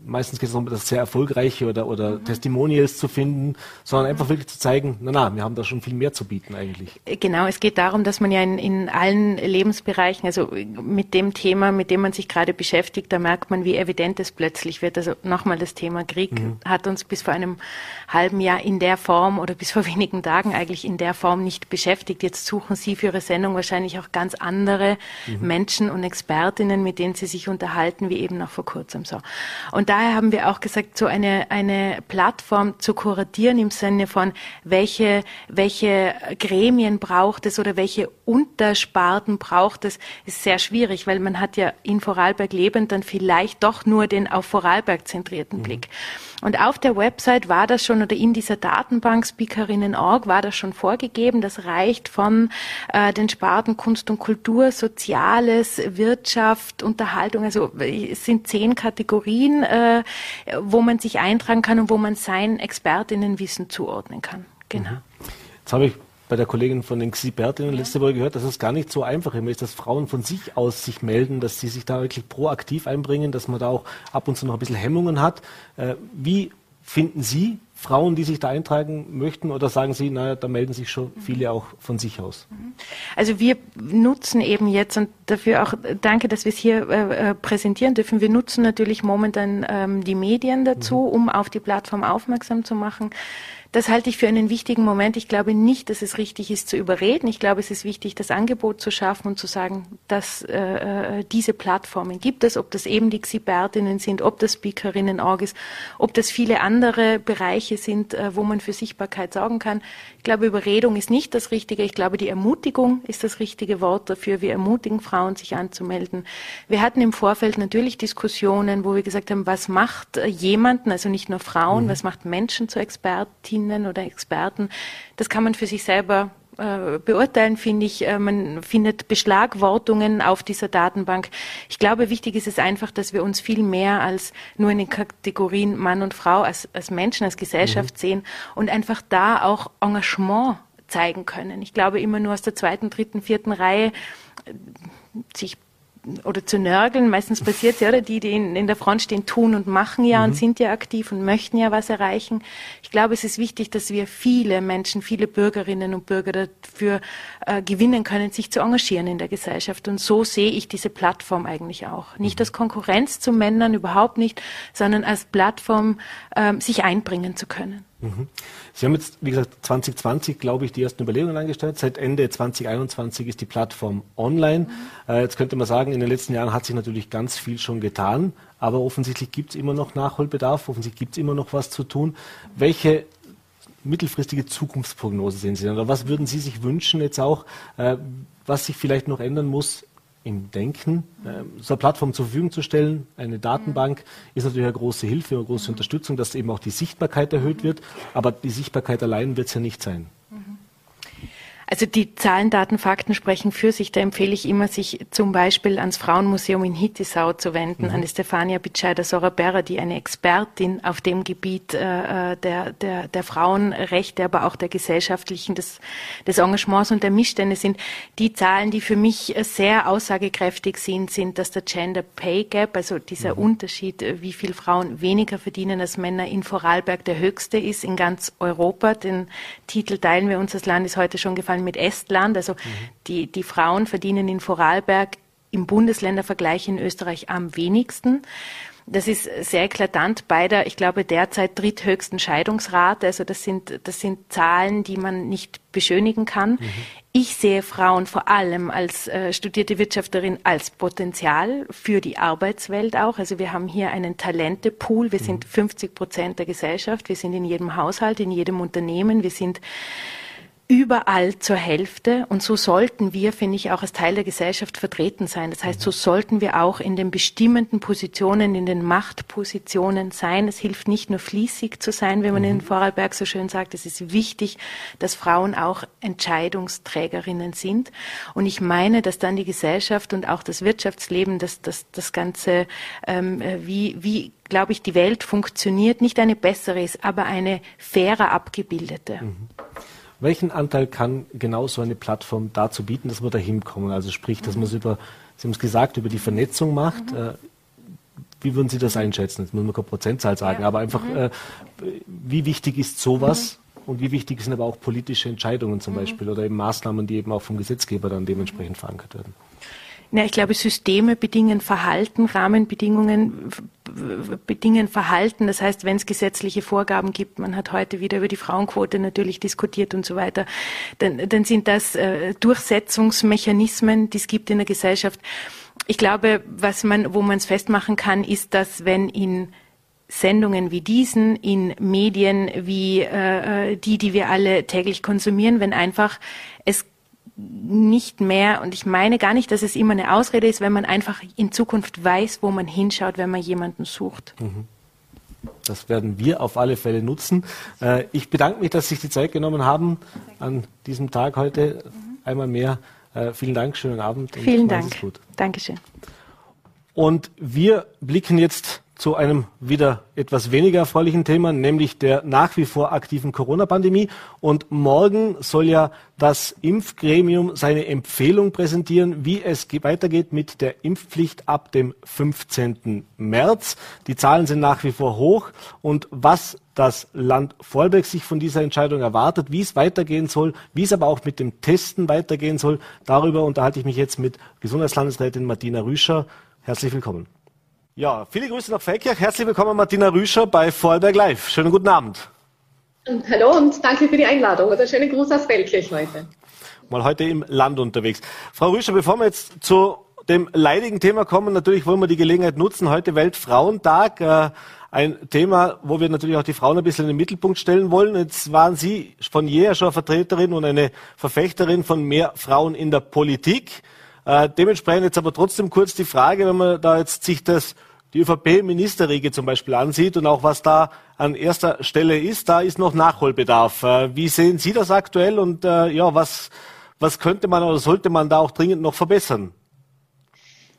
meistens geht es um das sehr erfolgreiche oder, oder Testimonials zu finden, sondern einfach wirklich zu zeigen, na na, wir haben da schon viel mehr zu bieten eigentlich. Genau, es geht darum, dass man ja in, in allen Lebensbereichen, also mit dem Thema, mit dem man sich gerade beschäftigt, da merkt man, wie evident es plötzlich wird. Also nochmal das Thema Krieg hat uns bis vor einem halben Jahr in der Form oder bis vor [LAUGHS] wenigen Tagen eigentlich in der Form nicht beschäftigt. Jetzt suchen Sie für Ihre Sendung wahrscheinlich auch ganz andere Menschen und Expertinnen, mit denen Sie sich unterhalten, wie eben noch vor kurzem so. Und daher haben wir auch gesagt, so eine, eine Plattform zu kuratieren im Sinne von, welche, welche Gremien braucht es oder welche Untersparten braucht es, ist sehr schwierig, weil man hat ja in Vorarlberg lebend dann vielleicht doch nur den auf Vorarlberg zentrierten Blick. Und auf der Website war das schon oder in dieser Datenbank Speakerinnen.org war das schon vorgegeben. Das reicht von äh, den Sparten Kunst und Kultur, Soziales, Wirtschaft, Unterhaltung. Also es sind zehn Kategorien, äh, wo man sich eintragen kann und wo man sein Expertinnenwissen zuordnen kann. Genau. Jetzt habe ich bei der Kollegin von den Expertinnen letzte Woche gehört, dass es gar nicht so einfach immer ist, dass Frauen von sich aus sich melden, dass sie sich da wirklich proaktiv einbringen, dass man da auch ab und zu noch ein bisschen Hemmungen hat. Äh, wie finden Sie Frauen, die sich da eintragen möchten oder sagen Sie, naja, da melden sich schon viele auch von sich aus? Also wir nutzen eben jetzt und dafür auch danke, dass wir es hier äh, äh, präsentieren dürfen. Wir nutzen natürlich momentan ähm, die Medien dazu, um auf die Plattform aufmerksam zu machen. Das halte ich für einen wichtigen Moment. Ich glaube nicht, dass es richtig ist zu überreden. Ich glaube, es ist wichtig, das Angebot zu schaffen und zu sagen, dass äh, äh, diese Plattformen gibt es, ob das eben die Expertinnen sind, ob das Speakerinnen.org ist, ob das viele andere Bereiche sind, äh, wo man für Sichtbarkeit sorgen kann. Ich glaube, Überredung ist nicht das Richtige. Ich glaube, die Ermutigung ist das richtige Wort dafür. Wir ermutigen Frauen, sich anzumelden. Wir hatten im Vorfeld natürlich Diskussionen, wo wir gesagt haben, was macht äh, jemanden, also nicht nur Frauen, was macht Menschen zu Expertinnen oder Experten. Das kann man für sich selber äh, beurteilen, finde ich. Äh, man findet Beschlagwortungen auf dieser Datenbank. Ich glaube, wichtig ist es einfach, dass wir uns viel mehr als nur in den Kategorien Mann und Frau, als, als Menschen, als Gesellschaft sehen und einfach da auch Engagement zeigen können. Ich glaube, immer nur aus der zweiten, dritten, vierten Reihe äh, sich oder zu nörgeln, meistens passiert ja, oder die, die in, in der Front stehen, tun und machen ja und sind ja aktiv und möchten ja was erreichen. Ich glaube, es ist wichtig, dass wir viele Menschen, viele Bürgerinnen und Bürger dafür äh, gewinnen können, sich zu engagieren in der Gesellschaft. Und so sehe ich diese Plattform eigentlich auch. Nicht als Konkurrenz zu Männern, überhaupt nicht, sondern als Plattform, ähm, sich einbringen zu können. Sie haben jetzt, wie gesagt, 2020, glaube ich, die ersten Überlegungen angestellt. Seit Ende 2021 ist die Plattform online. Äh, jetzt könnte man sagen, in den letzten Jahren hat sich natürlich ganz viel schon getan, aber offensichtlich gibt es immer noch Nachholbedarf, offensichtlich gibt es immer noch was zu tun. Welche mittelfristige Zukunftsprognose sehen Sie denn? Oder was würden Sie sich wünschen jetzt auch, äh, was sich vielleicht noch ändern muss im Denken, äh, so eine Plattform zur Verfügung zu stellen, eine Datenbank, ist natürlich eine große Hilfe, eine große Unterstützung, dass eben auch die Sichtbarkeit erhöht wird. Aber die Sichtbarkeit allein wird es ja nicht sein. Also die Zahlen, Daten, Fakten sprechen für sich. Da empfehle ich immer, sich zum Beispiel ans Frauenmuseum in Hittisau zu wenden, mhm. an Stefania Bitscheider-Soraberra, die eine Expertin auf dem Gebiet äh, der, der, der Frauenrechte, aber auch der gesellschaftlichen, des, des Engagements und der Missstände sind. Die Zahlen, die für mich sehr aussagekräftig sind, sind, dass der Gender Pay Gap, also dieser mhm. Unterschied, wie viel Frauen weniger verdienen als Männer in Vorarlberg, der höchste ist in ganz Europa. Den Titel teilen wir uns, das Land ist heute schon gefallen mit Estland. Also mhm. die, die Frauen verdienen in Vorarlberg im Bundesländervergleich in Österreich am wenigsten. Das ist sehr eklatant bei der, ich glaube, derzeit dritthöchsten Scheidungsrate. Also das sind, das sind Zahlen, die man nicht beschönigen kann. Mhm. Ich sehe Frauen vor allem als äh, studierte Wirtschafterin als Potenzial für die Arbeitswelt auch. Also wir haben hier einen Talentepool. Wir mhm. sind 50 Prozent der Gesellschaft. Wir sind in jedem Haushalt, in jedem Unternehmen. Wir sind überall zur Hälfte. Und so sollten wir, finde ich, auch als Teil der Gesellschaft vertreten sein. Das heißt, so sollten wir auch in den bestimmenden Positionen, in den Machtpositionen sein. Es hilft nicht nur fließig zu sein, wie man in mhm. Vorarlberg so schön sagt. Es ist wichtig, dass Frauen auch Entscheidungsträgerinnen sind. Und ich meine, dass dann die Gesellschaft und auch das Wirtschaftsleben, das, das, das Ganze, ähm, wie, wie glaube ich, die Welt funktioniert, nicht eine bessere ist, aber eine fairer abgebildete. Mhm. Welchen Anteil kann genau so eine Plattform dazu bieten, dass wir da hinkommen? Also sprich, dass man es über, Sie haben es gesagt, über die Vernetzung macht. Mhm. Äh, wie würden Sie das einschätzen? Jetzt muss man keine Prozentzahl sagen, ja. aber einfach, mhm. äh, wie wichtig ist sowas? Mhm. Und wie wichtig sind aber auch politische Entscheidungen zum mhm. Beispiel oder eben Maßnahmen, die eben auch vom Gesetzgeber dann dementsprechend verankert werden? Ja, ich glaube, Systeme bedingen Verhalten, Rahmenbedingungen bedingen Verhalten. Das heißt, wenn es gesetzliche Vorgaben gibt, man hat heute wieder über die Frauenquote natürlich diskutiert und so weiter, dann, dann sind das äh, Durchsetzungsmechanismen, die es gibt in der Gesellschaft. Ich glaube, was man, wo man es festmachen kann, ist, dass wenn in Sendungen wie diesen, in Medien wie äh, äh die, die wir alle täglich konsumieren, wenn einfach es nicht mehr, und ich meine gar nicht, dass es immer eine Ausrede ist, wenn man einfach in Zukunft weiß, wo man hinschaut, wenn man jemanden sucht. Mhm. Das werden wir auf alle Fälle nutzen. Äh, ich bedanke mich, dass Sie sich die Zeit genommen haben an diesem Tag heute. Einmal mehr. Äh, vielen Dank, schönen Abend. Vielen Dank. Dankeschön. Und wir blicken jetzt zu einem wieder etwas weniger erfreulichen Thema, nämlich der nach wie vor aktiven Corona-Pandemie. Und morgen soll ja das Impfgremium seine Empfehlung präsentieren, wie es weitergeht mit der Impfpflicht ab dem 15. März. Die Zahlen sind nach wie vor hoch. Und was das Land Vorarlberg sich von dieser Entscheidung erwartet, wie es weitergehen soll, wie es aber auch mit dem Testen weitergehen soll, darüber unterhalte ich mich jetzt mit Gesundheitslandesrätin Martina Rüscher. Herzlich willkommen. Ja, viele Grüße nach Feldkirch. Herzlich willkommen, Martina Rüscher bei Vorarlberg Live. Schönen guten Abend. Und hallo und danke für die Einladung und einen schönen Gruß aus Feldkirch heute. Mal heute im Land unterwegs. Frau Rüscher, bevor wir jetzt zu dem leidigen Thema kommen, natürlich wollen wir die Gelegenheit nutzen. Heute Weltfrauentag. Äh, ein Thema, wo wir natürlich auch die Frauen ein bisschen in den Mittelpunkt stellen wollen. Jetzt waren Sie von jeher schon Vertreterin und eine Verfechterin von mehr Frauen in der Politik. Äh, dementsprechend jetzt aber trotzdem kurz die Frage, wenn man da jetzt sich das die ÖVP-Ministerriege zum Beispiel ansieht und auch was da an erster Stelle ist, da ist noch Nachholbedarf. Äh, wie sehen Sie das aktuell und äh, ja, was, was könnte man oder sollte man da auch dringend noch verbessern?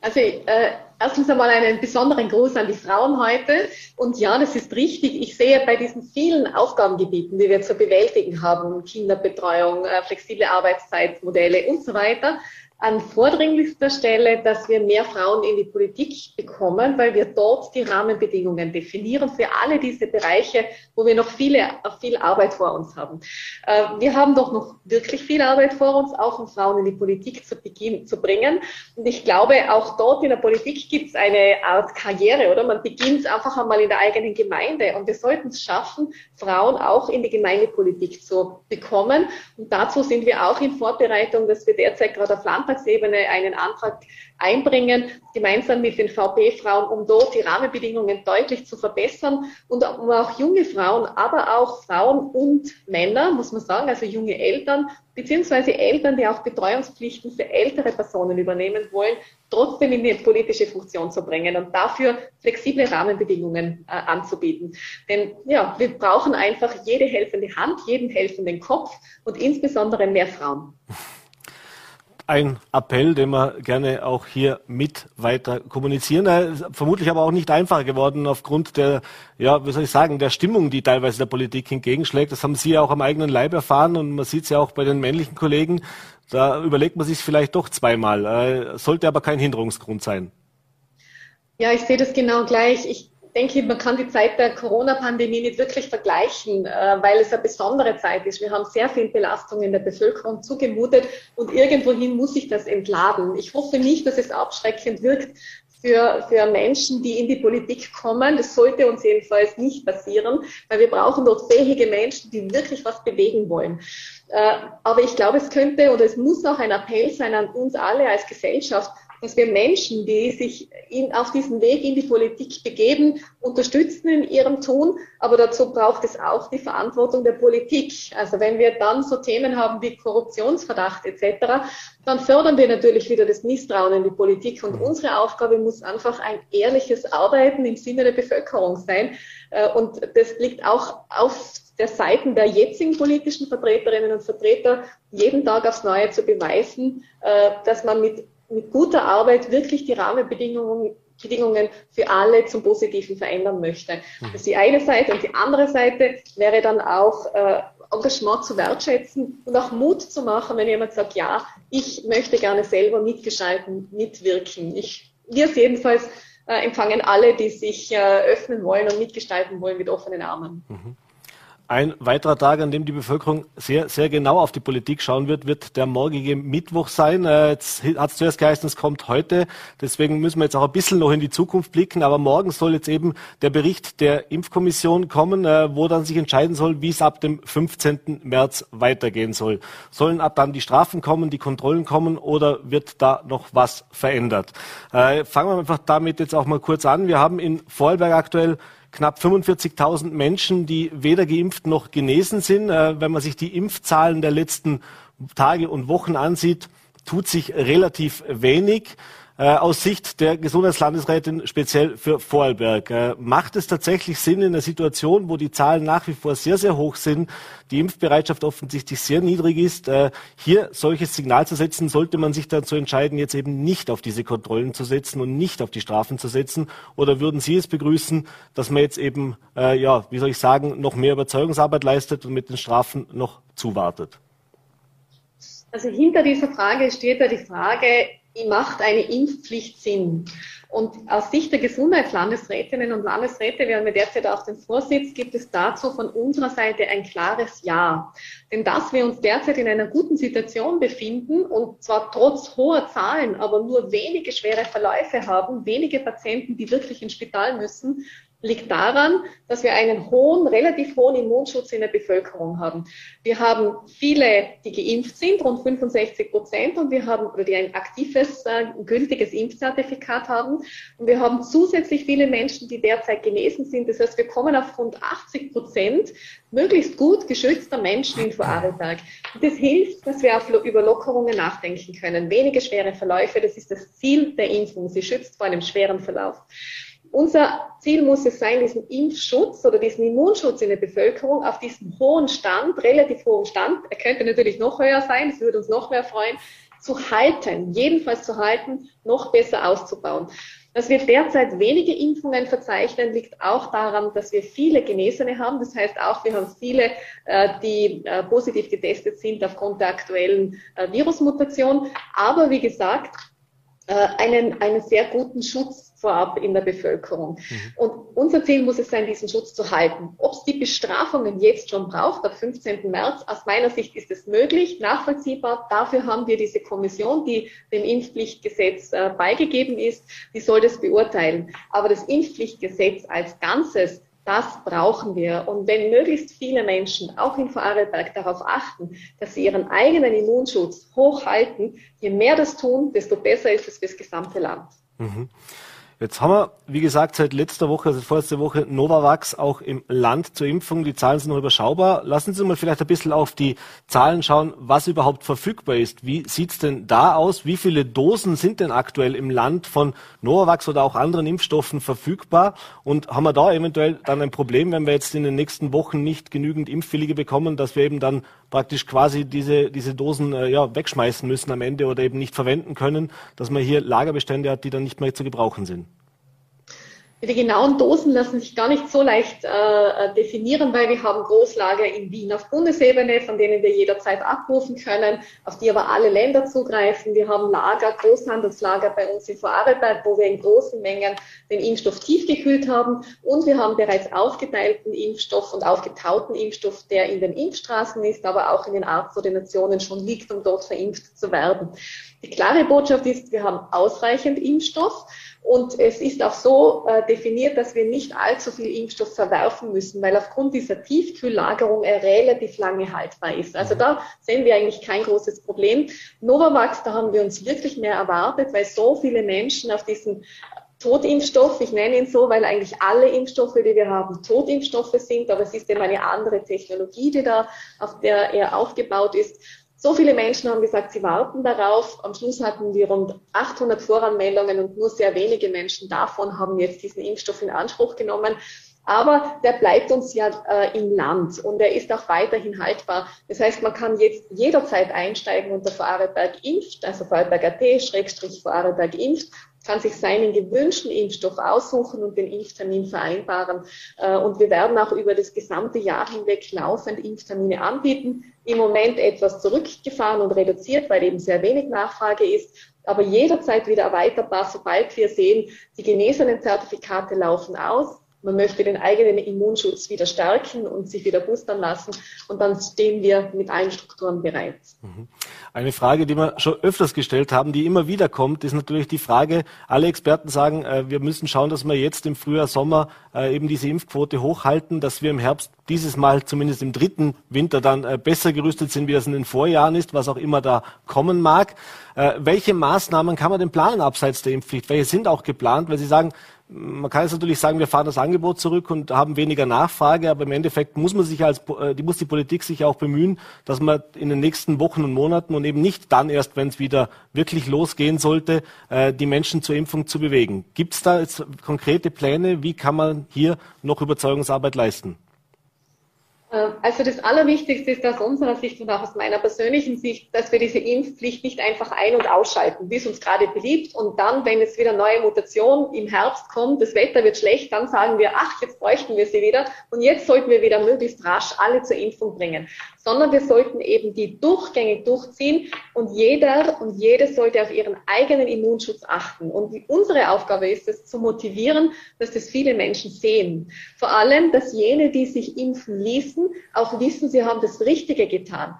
Also äh, erstens einmal einen besonderen Gruß an die Frauen heute. Und ja, das ist richtig. Ich sehe bei diesen vielen Aufgabengebieten, die wir zu bewältigen haben, Kinderbetreuung, äh, flexible Arbeitszeitmodelle und so weiter, an vordringlichster Stelle, dass wir mehr Frauen in die Politik bekommen, weil wir dort die Rahmenbedingungen definieren für alle diese Bereiche, wo wir noch viele, viel Arbeit vor uns haben. Äh, wir haben doch noch wirklich viel Arbeit vor uns, auch um Frauen in die Politik zu, beginn, zu bringen. Und ich glaube, auch dort in der Politik gibt es eine Art Karriere, oder? Man beginnt einfach einmal in der eigenen Gemeinde. Und wir sollten es schaffen, Frauen auch in die Gemeindepolitik zu bekommen. Und dazu sind wir auch in Vorbereitung, dass wir derzeit gerade auf Land Landtagsebene einen Antrag einbringen, gemeinsam mit den VP-Frauen, um dort die Rahmenbedingungen deutlich zu verbessern und um auch junge Frauen, aber auch Frauen und Männer, muss man sagen, also junge Eltern, beziehungsweise Eltern, die auch Betreuungspflichten für ältere Personen übernehmen wollen, trotzdem in die politische Funktion zu bringen und dafür flexible Rahmenbedingungen äh, anzubieten. Denn ja, wir brauchen einfach jede helfende Hand, jeden helfenden Kopf und insbesondere mehr Frauen ein Appell, den wir gerne auch hier mit weiter kommunizieren. Er vermutlich aber auch nicht einfacher geworden aufgrund der, ja, wie soll ich sagen, der Stimmung, die teilweise der Politik entgegenschlägt. Das haben Sie ja auch am eigenen Leib erfahren und man sieht es ja auch bei den männlichen Kollegen. Da überlegt man sich vielleicht doch zweimal. Äh, sollte aber kein Hinderungsgrund sein. Ja, ich sehe das genau gleich. Ich denke, man kann die Zeit der Corona-Pandemie nicht wirklich vergleichen, äh, weil es eine besondere Zeit ist. Wir haben sehr viel Belastung in der Bevölkerung zugemutet und irgendwohin muss sich das entladen. Ich hoffe nicht, dass es abschreckend wirkt für, für Menschen, die in die Politik kommen. Das sollte uns jedenfalls nicht passieren, weil wir brauchen dort fähige Menschen, die wirklich was bewegen wollen. Äh, aber ich glaube, es könnte oder es muss auch ein Appell sein an uns alle als Gesellschaft, dass wir Menschen, die sich in, auf diesen Weg in die Politik begeben, unterstützen in ihrem Tun. Aber dazu braucht es auch die Verantwortung der Politik. Also wenn wir dann so Themen haben wie Korruptionsverdacht etc., dann fördern wir natürlich wieder das Misstrauen in die Politik. Und unsere Aufgabe muss einfach ein ehrliches Arbeiten im Sinne der Bevölkerung sein. Äh, und das liegt auch auf der Seiten der jetzigen politischen Vertreterinnen und Vertreter, jeden Tag aufs Neue zu beweisen, äh, dass man mit mit guter Arbeit wirklich die Rahmenbedingungen Bedingungen für alle zum Positiven verändern möchte. Mhm. Das ist die eine Seite. Und die andere Seite wäre dann auch äh, Engagement zu wertschätzen und auch Mut zu machen, wenn jemand sagt, ja, ich möchte gerne selber mitgestalten, mitwirken. Ich, wir jedenfalls äh, empfangen alle, die sich äh, öffnen wollen und mitgestalten wollen, mit offenen Armen. Mhm. Ein weiterer Tag, an dem die Bevölkerung sehr, sehr genau auf die Politik schauen wird, wird der morgige Mittwoch sein. Äh, jetzt hat es zuerst geheißen, es kommt heute. Deswegen müssen wir jetzt auch ein bisschen noch in die Zukunft blicken. Aber morgen soll jetzt eben der Bericht der Impfkommission kommen, äh, wo dann sich entscheiden soll, wie es ab dem 15. März weitergehen soll. Sollen ab dann die Strafen kommen, die Kontrollen kommen oder wird da noch was verändert? Äh, fangen wir einfach damit jetzt auch mal kurz an. Wir haben in Vorarlberg aktuell knapp 45.000 Menschen, die weder geimpft noch genesen sind. Äh, wenn man sich die Impfzahlen der letzten Tage und Wochen ansieht, tut sich relativ wenig. Äh, aus Sicht der Gesundheitslandesrätin speziell für Vorarlberg. Äh, macht es tatsächlich Sinn in einer Situation, wo die Zahlen nach wie vor sehr, sehr hoch sind, die Impfbereitschaft offensichtlich sehr niedrig ist, äh, hier solches Signal zu setzen, sollte man sich dazu entscheiden, jetzt eben nicht auf diese Kontrollen zu setzen und nicht auf die Strafen zu setzen? Oder würden Sie es begrüßen, dass man jetzt eben, ja, wie soll ich sagen, noch mehr Überzeugungsarbeit leistet und mit den Strafen noch zuwartet? Also hinter dieser Frage steht ja die Frage, macht eine Impfpflicht Sinn? Und aus Sicht der Gesundheitslandesrätinnen und Landesräte, wir haben ja derzeit auch den Vorsitz, gibt es dazu von unserer Seite ein klares Ja. Denn dass wir uns derzeit in einer guten Situation befinden und zwar trotz hoher Zahlen, aber nur wenige schwere Verläufe haben, wenige Patienten, die wirklich ins Spital müssen, liegt daran, dass wir einen hohen, relativ hohen Immunschutz in der Bevölkerung haben. Wir haben viele, die geimpft sind, rund 65 Prozent, und wir haben, oder die ein aktives, äh, gültiges Impfzertifikat haben. Und wir haben zusätzlich viele Menschen, die derzeit genesen sind. Das heißt, wir kommen auf rund 80 Prozent möglichst gut geschützter Menschen in Vorarlberg. Und das hilft, dass wir auf, über Lockerungen nachdenken können. Wenige schwere Verläufe, das ist das Ziel der Impfung. Sie schützt vor einem schweren Verlauf. Unser Ziel muss es sein, diesen Impfschutz oder diesen Immunschutz in der Bevölkerung auf diesem hohen Stand, relativ hohen Stand, er könnte natürlich noch höher sein, es würde uns noch mehr freuen, zu halten, jedenfalls zu halten, noch besser auszubauen. Dass wir derzeit wenige Impfungen verzeichnen, liegt auch daran, dass wir viele Genesene haben. Das heißt auch, wir haben viele, äh, die äh, positiv getestet sind aufgrund der aktuellen äh, Virusmutation. Aber wie gesagt, einen, einen sehr guten Schutz vorab in der Bevölkerung. Mhm. Und unser Ziel muss es sein, diesen Schutz zu halten. Ob es die Bestrafungen jetzt schon braucht, ab 15. März, aus meiner Sicht ist es möglich, nachvollziehbar. Dafür haben wir diese Kommission, die dem Impfpflichtgesetz äh, beigegeben ist, die soll das beurteilen. Aber das Impfpflichtgesetz als Ganzes Das brauchen wir. Und wenn möglichst viele Menschen, auch in Vorarlberg, darauf achten, dass sie ihren eigenen Immunschutz hochhalten, je mehr das tun, desto besser ist es für das gesamte Land. Mhm. Jetzt haben wir, wie gesagt, seit letzter Woche, also vorletzte Woche, Novavax auch im Land zur Impfung. Die Zahlen sind noch überschaubar. Lassen Sie mal vielleicht ein bisschen auf die Zahlen schauen, was überhaupt verfügbar ist. Wie sieht's denn da aus? Wie viele Dosen sind denn aktuell im Land von Novavax oder auch anderen Impfstoffen verfügbar? Und haben wir da eventuell dann ein Problem, wenn wir jetzt in den nächsten Wochen nicht genügend Impfwillige bekommen, dass wir eben dann praktisch quasi diese, diese Dosen äh, ja, wegschmeißen müssen am Ende oder eben nicht verwenden können, dass man hier Lagerbestände hat, die dann nicht mehr zu gebrauchen sind? Die genauen Dosen lassen sich gar nicht so leicht äh, definieren, weil wir haben Großlager in Wien auf Bundesebene, von denen wir jederzeit abrufen können, auf die aber alle Länder zugreifen. Wir haben Lager, Großhandelslager bei uns in Vorarlberg, wo wir in großen Mengen den Impfstoff tiefgekühlt haben. Und wir haben bereits aufgeteilten Impfstoff und aufgetauten Impfstoff, der in den Impfstraßen ist, aber auch in den Arztordinationen schon liegt, um dort verimpft zu werden. Die klare Botschaft ist, wir haben ausreichend Impfstoff. Und es ist auch so äh, definiert, dass wir nicht allzu viel Impfstoff verwerfen müssen, weil aufgrund dieser Tiefkühllagerung er relativ lange haltbar ist. Also da sehen wir eigentlich kein großes Problem. Novavax, da haben wir uns wirklich mehr erwartet, weil so viele Menschen auf diesen Totimpfstoff, ich nenne ihn so, weil eigentlich alle Impfstoffe, die wir haben, Totimpfstoffe sind, aber es ist eben eine andere Technologie, die da, auf der er aufgebaut ist. So viele Menschen haben gesagt, sie warten darauf. Am Schluss hatten wir rund 800 Voranmeldungen und nur sehr wenige Menschen davon haben jetzt diesen Impfstoff in Anspruch genommen. Aber der bleibt uns ja äh, im Land und er ist auch weiterhin haltbar. Das heißt, man kann jetzt jederzeit einsteigen unter Vorarlberg impft, also Vorarlberg.at, Schrägstrich Vorarlberg impft kann sich seinen gewünschten Impfstoff aussuchen und den Impftermin vereinbaren. Äh, und wir werden auch über das gesamte Jahr hinweg laufend Impftermine anbieten. Im Moment etwas zurückgefahren und reduziert, weil eben sehr wenig Nachfrage ist, aber jederzeit wieder erweiterbar, sobald wir sehen, die genesenen Zertifikate laufen aus man möchte den eigenen Immunschutz wieder stärken und sich wieder boostern lassen. Und dann stehen wir mit allen Strukturen bereit. Mhm. Eine Frage, die wir schon öfters gestellt haben, die immer wieder kommt, ist natürlich die Frage, alle Experten sagen, äh, wir müssen schauen, dass wir jetzt im Frühjahr, Sommer äh, eben diese Impfquote hochhalten, dass wir im Herbst dieses Mal zumindest im dritten Winter dann äh, besser gerüstet sind, wie das in den Vorjahren ist, was auch immer da kommen mag. Welche Maßnahmen kann man denn planen abseits der Impfpflicht? Welche sind auch geplant? Weil Sie sagen, man kann jetzt natürlich sagen, wir fahren das Angebot zurück und haben weniger Nachfrage, aber im Endeffekt muss man sich als, äh, die muss die Politik sich auch bemühen, dass man in den nächsten Wochen und Monaten und eben nicht dann erst, wenn es wieder wirklich losgehen sollte, äh, die Menschen zur Impfung zu bewegen. Gibt es da jetzt konkrete Pläne? Wie kann man hier noch Überzeugungsarbeit leisten? Äh, also das Allerwichtigste ist aus unserer Sicht und auch aus meiner persönlichen Sicht, dass wir diese Impfpflicht nicht einfach ein- und ausschalten, wie es uns gerade beliebt. Und dann, wenn jetzt wieder neue Mutation im Herbst kommt, das Wetter wird schlecht, dann sagen wir, ach, jetzt bräuchten wir sie wieder. Und jetzt sollten wir wieder möglichst rasch alle zur Impfung bringen sondern wir sollten eben die durchgängig durchziehen und jeder und jede sollte auf ihren eigenen Immunschutz achten. Und unsere Aufgabe ist es, zu motivieren, dass das viele Menschen sehen. Vor allem, dass jene, die sich impfen ließen, auch wissen, sie haben das Richtige getan.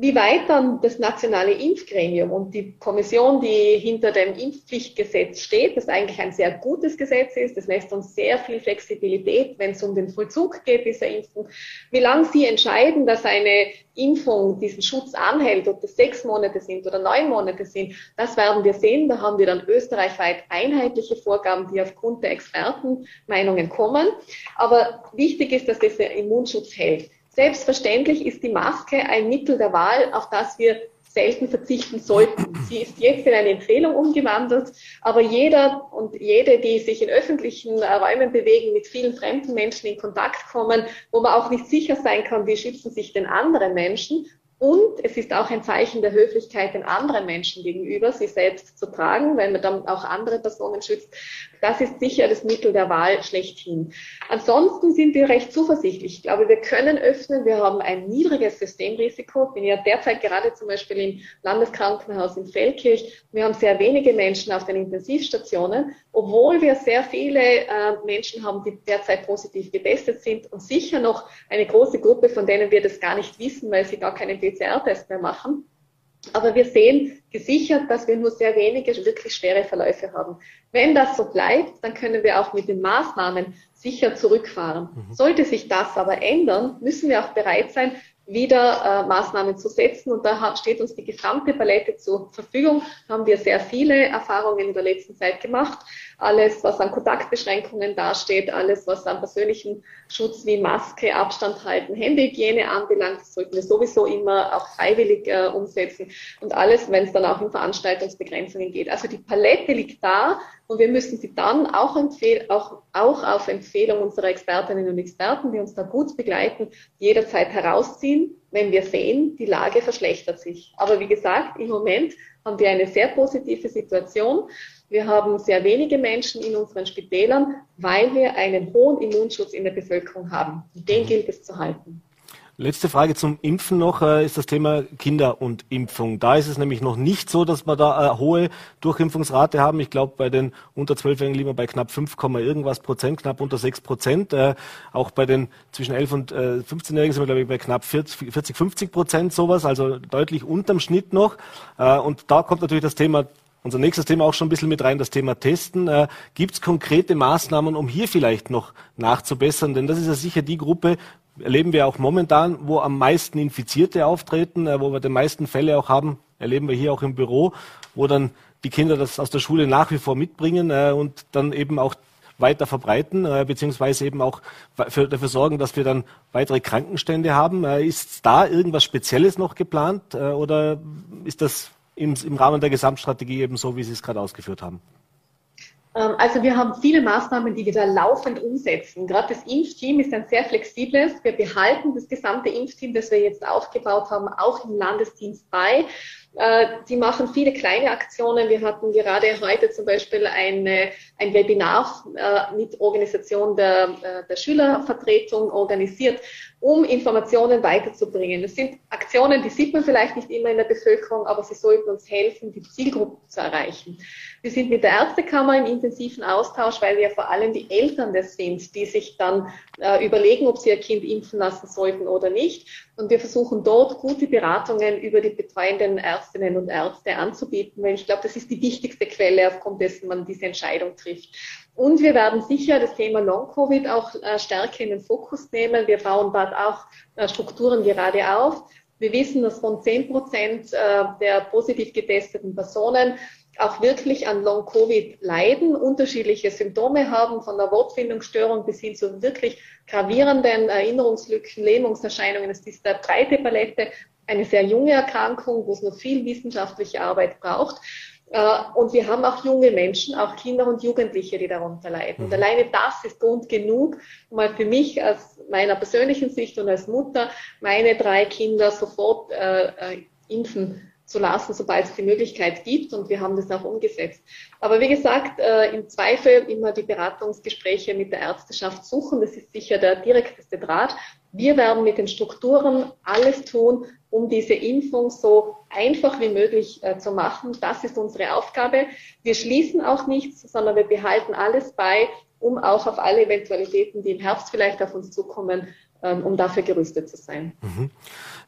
Wie weit dann das nationale Impfgremium und die Kommission, die hinter dem Impfpflichtgesetz steht, das eigentlich ein sehr gutes Gesetz ist, das lässt uns sehr viel Flexibilität, wenn es um den Vollzug geht dieser Impfung, wie lange sie entscheiden, dass eine Impfung diesen Schutz anhält, ob das sechs Monate sind oder neun Monate sind, das werden wir sehen. Da haben wir dann österreichweit einheitliche Vorgaben, die aufgrund der Expertenmeinungen kommen. Aber wichtig ist, dass dieser Immunschutz hält. Selbstverständlich ist die Maske ein Mittel der Wahl, auf das wir selten verzichten sollten. Sie ist jetzt in eine Empfehlung umgewandelt, aber jeder und jede, die sich in öffentlichen Räumen bewegen, mit vielen fremden Menschen in Kontakt kommen, wo man auch nicht sicher sein kann, wie schützen sich denn andere Menschen, und es ist auch ein Zeichen der Höflichkeit den anderen Menschen gegenüber, sie selbst zu tragen, weil man dann auch andere Personen schützt. Das ist sicher das Mittel der Wahl schlechthin. Ansonsten sind wir recht zuversichtlich. Ich glaube, wir können öffnen. Wir haben ein niedriges Systemrisiko. Ich bin ja derzeit gerade zum Beispiel im Landeskrankenhaus in Feldkirch. Wir haben sehr wenige Menschen auf den Intensivstationen, obwohl wir sehr viele äh, Menschen haben, die derzeit positiv getestet sind und sicher noch eine große Gruppe, von denen wir das gar nicht wissen, weil sie gar keinen PCR-Test mehr machen. Aber wir sehen gesichert, dass wir nur sehr wenige wirklich schwere Verläufe haben. Wenn das so bleibt, dann können wir auch mit den Maßnahmen sicher zurückfahren. Mhm. Sollte sich das aber ändern, müssen wir auch bereit sein, wieder äh, Maßnahmen zu setzen. Und da steht uns die gesamte Palette zur Verfügung. Da haben wir sehr viele Erfahrungen in der letzten Zeit gemacht. Alles, was an Kontaktbeschränkungen dasteht, alles, was an persönlichen Schutz wie Maske, Abstand halten, Händehygiene anbelangt, das sollten wir sowieso immer auch freiwillig äh, umsetzen. Und alles, wenn es dann auch in Veranstaltungsbegrenzungen geht. Also die Palette liegt da und wir müssen sie dann auch, empfehl auch, auch auf Empfehlung unserer Expertinnen und Experten, die uns da gut begleiten, jederzeit herausziehen, wenn wir sehen, die Lage verschlechtert sich. Aber wie gesagt, im Moment haben wir eine sehr positive Situation. Wir haben sehr wenige Menschen in unseren Spitälern, weil wir einen hohen Immunschutz in der Bevölkerung haben. Den gilt es zu halten. Letzte Frage zum Impfen noch äh, ist das Thema Kinder und Impfung. Da ist es nämlich noch nicht so, dass wir da eine hohe Durchimpfungsrate haben. Ich glaube, bei den unter 12-Jährigen liegen wir bei knapp 5, irgendwas Prozent, knapp unter 6 Prozent. Äh, auch bei den zwischen 11 und äh, 15-Jährigen sind wir, glaube ich, bei knapp 40, 40 50 Prozent sowas, also deutlich unterm Schnitt noch. Äh, und da kommt natürlich das Thema unser nächstes Thema auch schon ein bisschen mit rein, das Thema Testen. Äh, Gibt es konkrete Maßnahmen, um hier vielleicht noch nachzubessern? Denn das ist ja sicher die Gruppe, erleben wir auch momentan, wo am meisten Infizierte auftreten, äh, wo wir die meisten Fälle auch haben, erleben wir hier auch im Büro, wo dann die Kinder das aus der Schule nach wie vor mitbringen äh, und dann eben auch weiter verbreiten, äh, beziehungsweise eben auch für, dafür sorgen, dass wir dann weitere Krankenstände haben. Äh, ist da irgendwas Spezielles noch geplant äh, oder ist das im, im Rahmen der Gesamtstrategie eben so, wie Sie es gerade ausgeführt haben? Ähm, also wir haben viele Maßnahmen, die wir da laufend umsetzen. Gerade das Impfteam ist ein sehr flexibles. Wir behalten das gesamte Impfteam, das wir jetzt aufgebaut haben, auch im Landesdienst bei. Äh, die machen viele kleine Aktionen. Wir hatten gerade heute zum Beispiel eine, ein Webinar äh, mit Organisation der, äh, der Schülervertretung organisiert, um Informationen weiterzubringen. Das sind Aktionen, die sieht man vielleicht nicht immer in der Bevölkerung, aber sie sollten uns helfen, die Zielgruppen zu erreichen. Wir sind mit der Ärztekammer im intensiven Austausch, weil wir vor allem die Eltern das sind, die sich dann überlegen, ob sie ihr Kind impfen lassen sollten oder nicht. Und wir versuchen dort gute Beratungen über die betreuenden Ärztinnen und Ärzte anzubieten, weil ich glaube, das ist die wichtigste Quelle, aufgrund dessen man diese Entscheidung trifft. Und wir werden sicher das Thema Long-Covid auch äh, stärker in den Fokus nehmen. Wir bauen dort auch äh, Strukturen gerade auf. Wir wissen, dass rund 10 Prozent äh, der positiv getesteten Personen auch wirklich an Long-Covid leiden, unterschiedliche Symptome haben, von der Wortfindungsstörung bis hin zu wirklich gravierenden Erinnerungslücken, Lähmungserscheinungen. Es ist eine breite Palette, eine sehr junge Erkrankung, wo es noch viel wissenschaftliche Arbeit braucht. Äh, und wir haben auch junge Menschen, auch Kinder und Jugendliche, die darunter leiden. Und mhm. alleine das ist Grund genug, mal für mich aus meiner persönlichen Sicht und als Mutter meine drei Kinder sofort äh, äh impfen zu lassen, sobald es die Möglichkeit gibt. Und wir haben das auch umgesetzt. Aber wie gesagt, äh, im Zweifel immer die Beratungsgespräche mit der Ärzteschaft suchen. Das ist sicher der direkteste Draht. Wir werden mit den Strukturen alles tun, um diese Impfung so einfach wie möglich äh, zu machen. Das ist unsere Aufgabe. Wir schließen auch nichts, sondern wir behalten alles bei, um auch auf alle Eventualitäten, die im Herbst vielleicht auf uns zukommen, um dafür gerüstet zu sein. Mhm.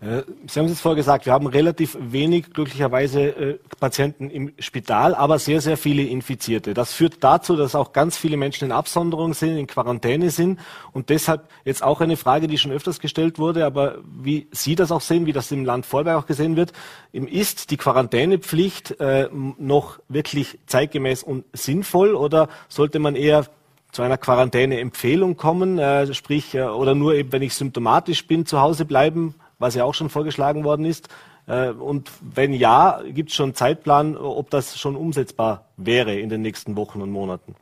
Äh, Sie haben es jetzt vorher gesagt, wir haben relativ wenig glücklicherweise äh, Patienten im Spital, aber sehr, sehr viele Infizierte. Das führt dazu, dass auch ganz viele Menschen in Absonderung sind, in Quarantäne sind und deshalb jetzt auch eine Frage, die schon öfters gestellt wurde, aber wie Sie das auch sehen, wie das im Land Vorarlberg auch gesehen wird, ist die Quarantänepflicht äh, noch wirklich zeitgemäß und sinnvoll oder sollte man eher zu einer Quarantäneempfehlung kommen, äh, sprich, äh, oder nur eben, wenn ich symptomatisch bin, zu Hause bleiben, was ja auch schon vorgeschlagen worden ist. Äh, und wenn ja, gibt es schon einen Zeitplan, ob das schon umsetzbar wäre in den nächsten Wochen und Monaten?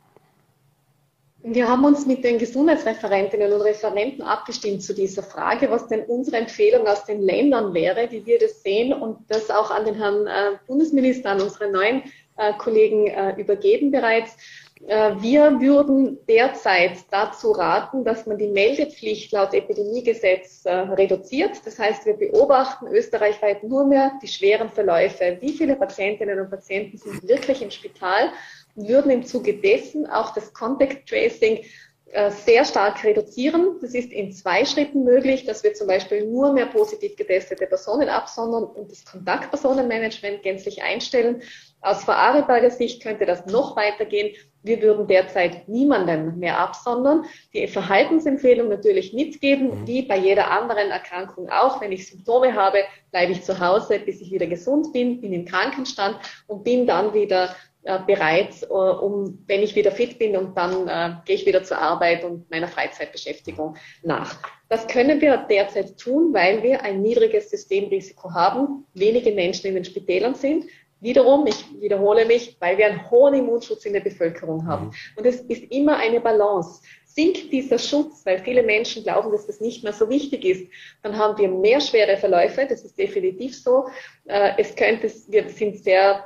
Wir haben uns mit den Gesundheitsreferentinnen und Referenten abgestimmt zu dieser Frage, was denn unsere Empfehlung aus den Ländern wäre, wie wir das sehen und das auch an den Herrn äh, Bundesminister, an unsere neuen äh, Kollegen äh, übergeben bereits. Äh, wir würden derzeit dazu raten, dass man die Meldepflicht laut Epidemiegesetz äh, reduziert. Das heißt, wir beobachten österreichweit nur mehr die schweren Verläufe. Wie viele Patientinnen und Patienten sind wirklich im Spital? würden im Zuge dessen auch das Contact Tracing äh, sehr stark reduzieren. Das ist in zwei Schritten möglich, dass wir zum Beispiel nur mehr positiv getestete Personen absondern und das Kontaktpersonenmanagement gänzlich einstellen. Aus Vorarlberger Sicht könnte das noch weitergehen, Wir würden derzeit niemanden mehr absondern. Die Verhaltensempfehlung natürlich mitgeben, mhm. wie bei jeder anderen Erkrankung auch. Wenn ich Symptome habe, bleibe ich zu Hause, bis ich wieder gesund bin, bin im Krankenstand und bin dann wieder äh, bereit, uh, um, wenn ich wieder fit bin und dann äh, gehe ich wieder zur Arbeit und meiner Freizeitbeschäftigung nach. Das können wir derzeit tun, weil wir ein niedriges Systemrisiko haben, wenige Menschen in den Spitälern sind. Wiederum, ich wiederhole mich, weil wir einen hohen Immunschutz in der Bevölkerung haben. Mhm. Und es ist immer eine Balance. Sinkt dieser Schutz, weil viele Menschen glauben, dass das nicht mehr so wichtig ist, dann haben wir mehr schwere Verläufe. Das ist definitiv so. Äh, es könnte, wir sind sehr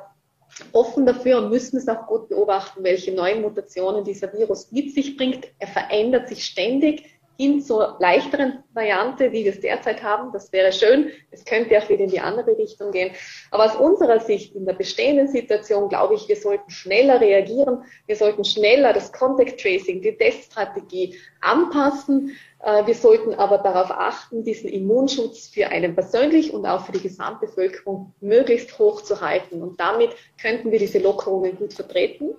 offen dafür und müssen es auch gut beobachten, welche neuen Mutationen dieser Virus mit sich bringt. Er verändert sich ständig hin zur leichteren Variante, wie wir es derzeit haben. Das wäre schön. Es könnte auch wieder in die andere Richtung gehen. Aber aus unserer Sicht in der bestehenden Situation glaube ich, wir sollten schneller reagieren. Wir sollten schneller das Contact Tracing, die Teststrategie anpassen. Äh, wir sollten aber darauf achten, diesen Immunschutz für einen persönlich und auch für die Gesamtbevölkerung möglichst hoch zu halten. Und damit könnten wir diese Lockerungen gut vertreten.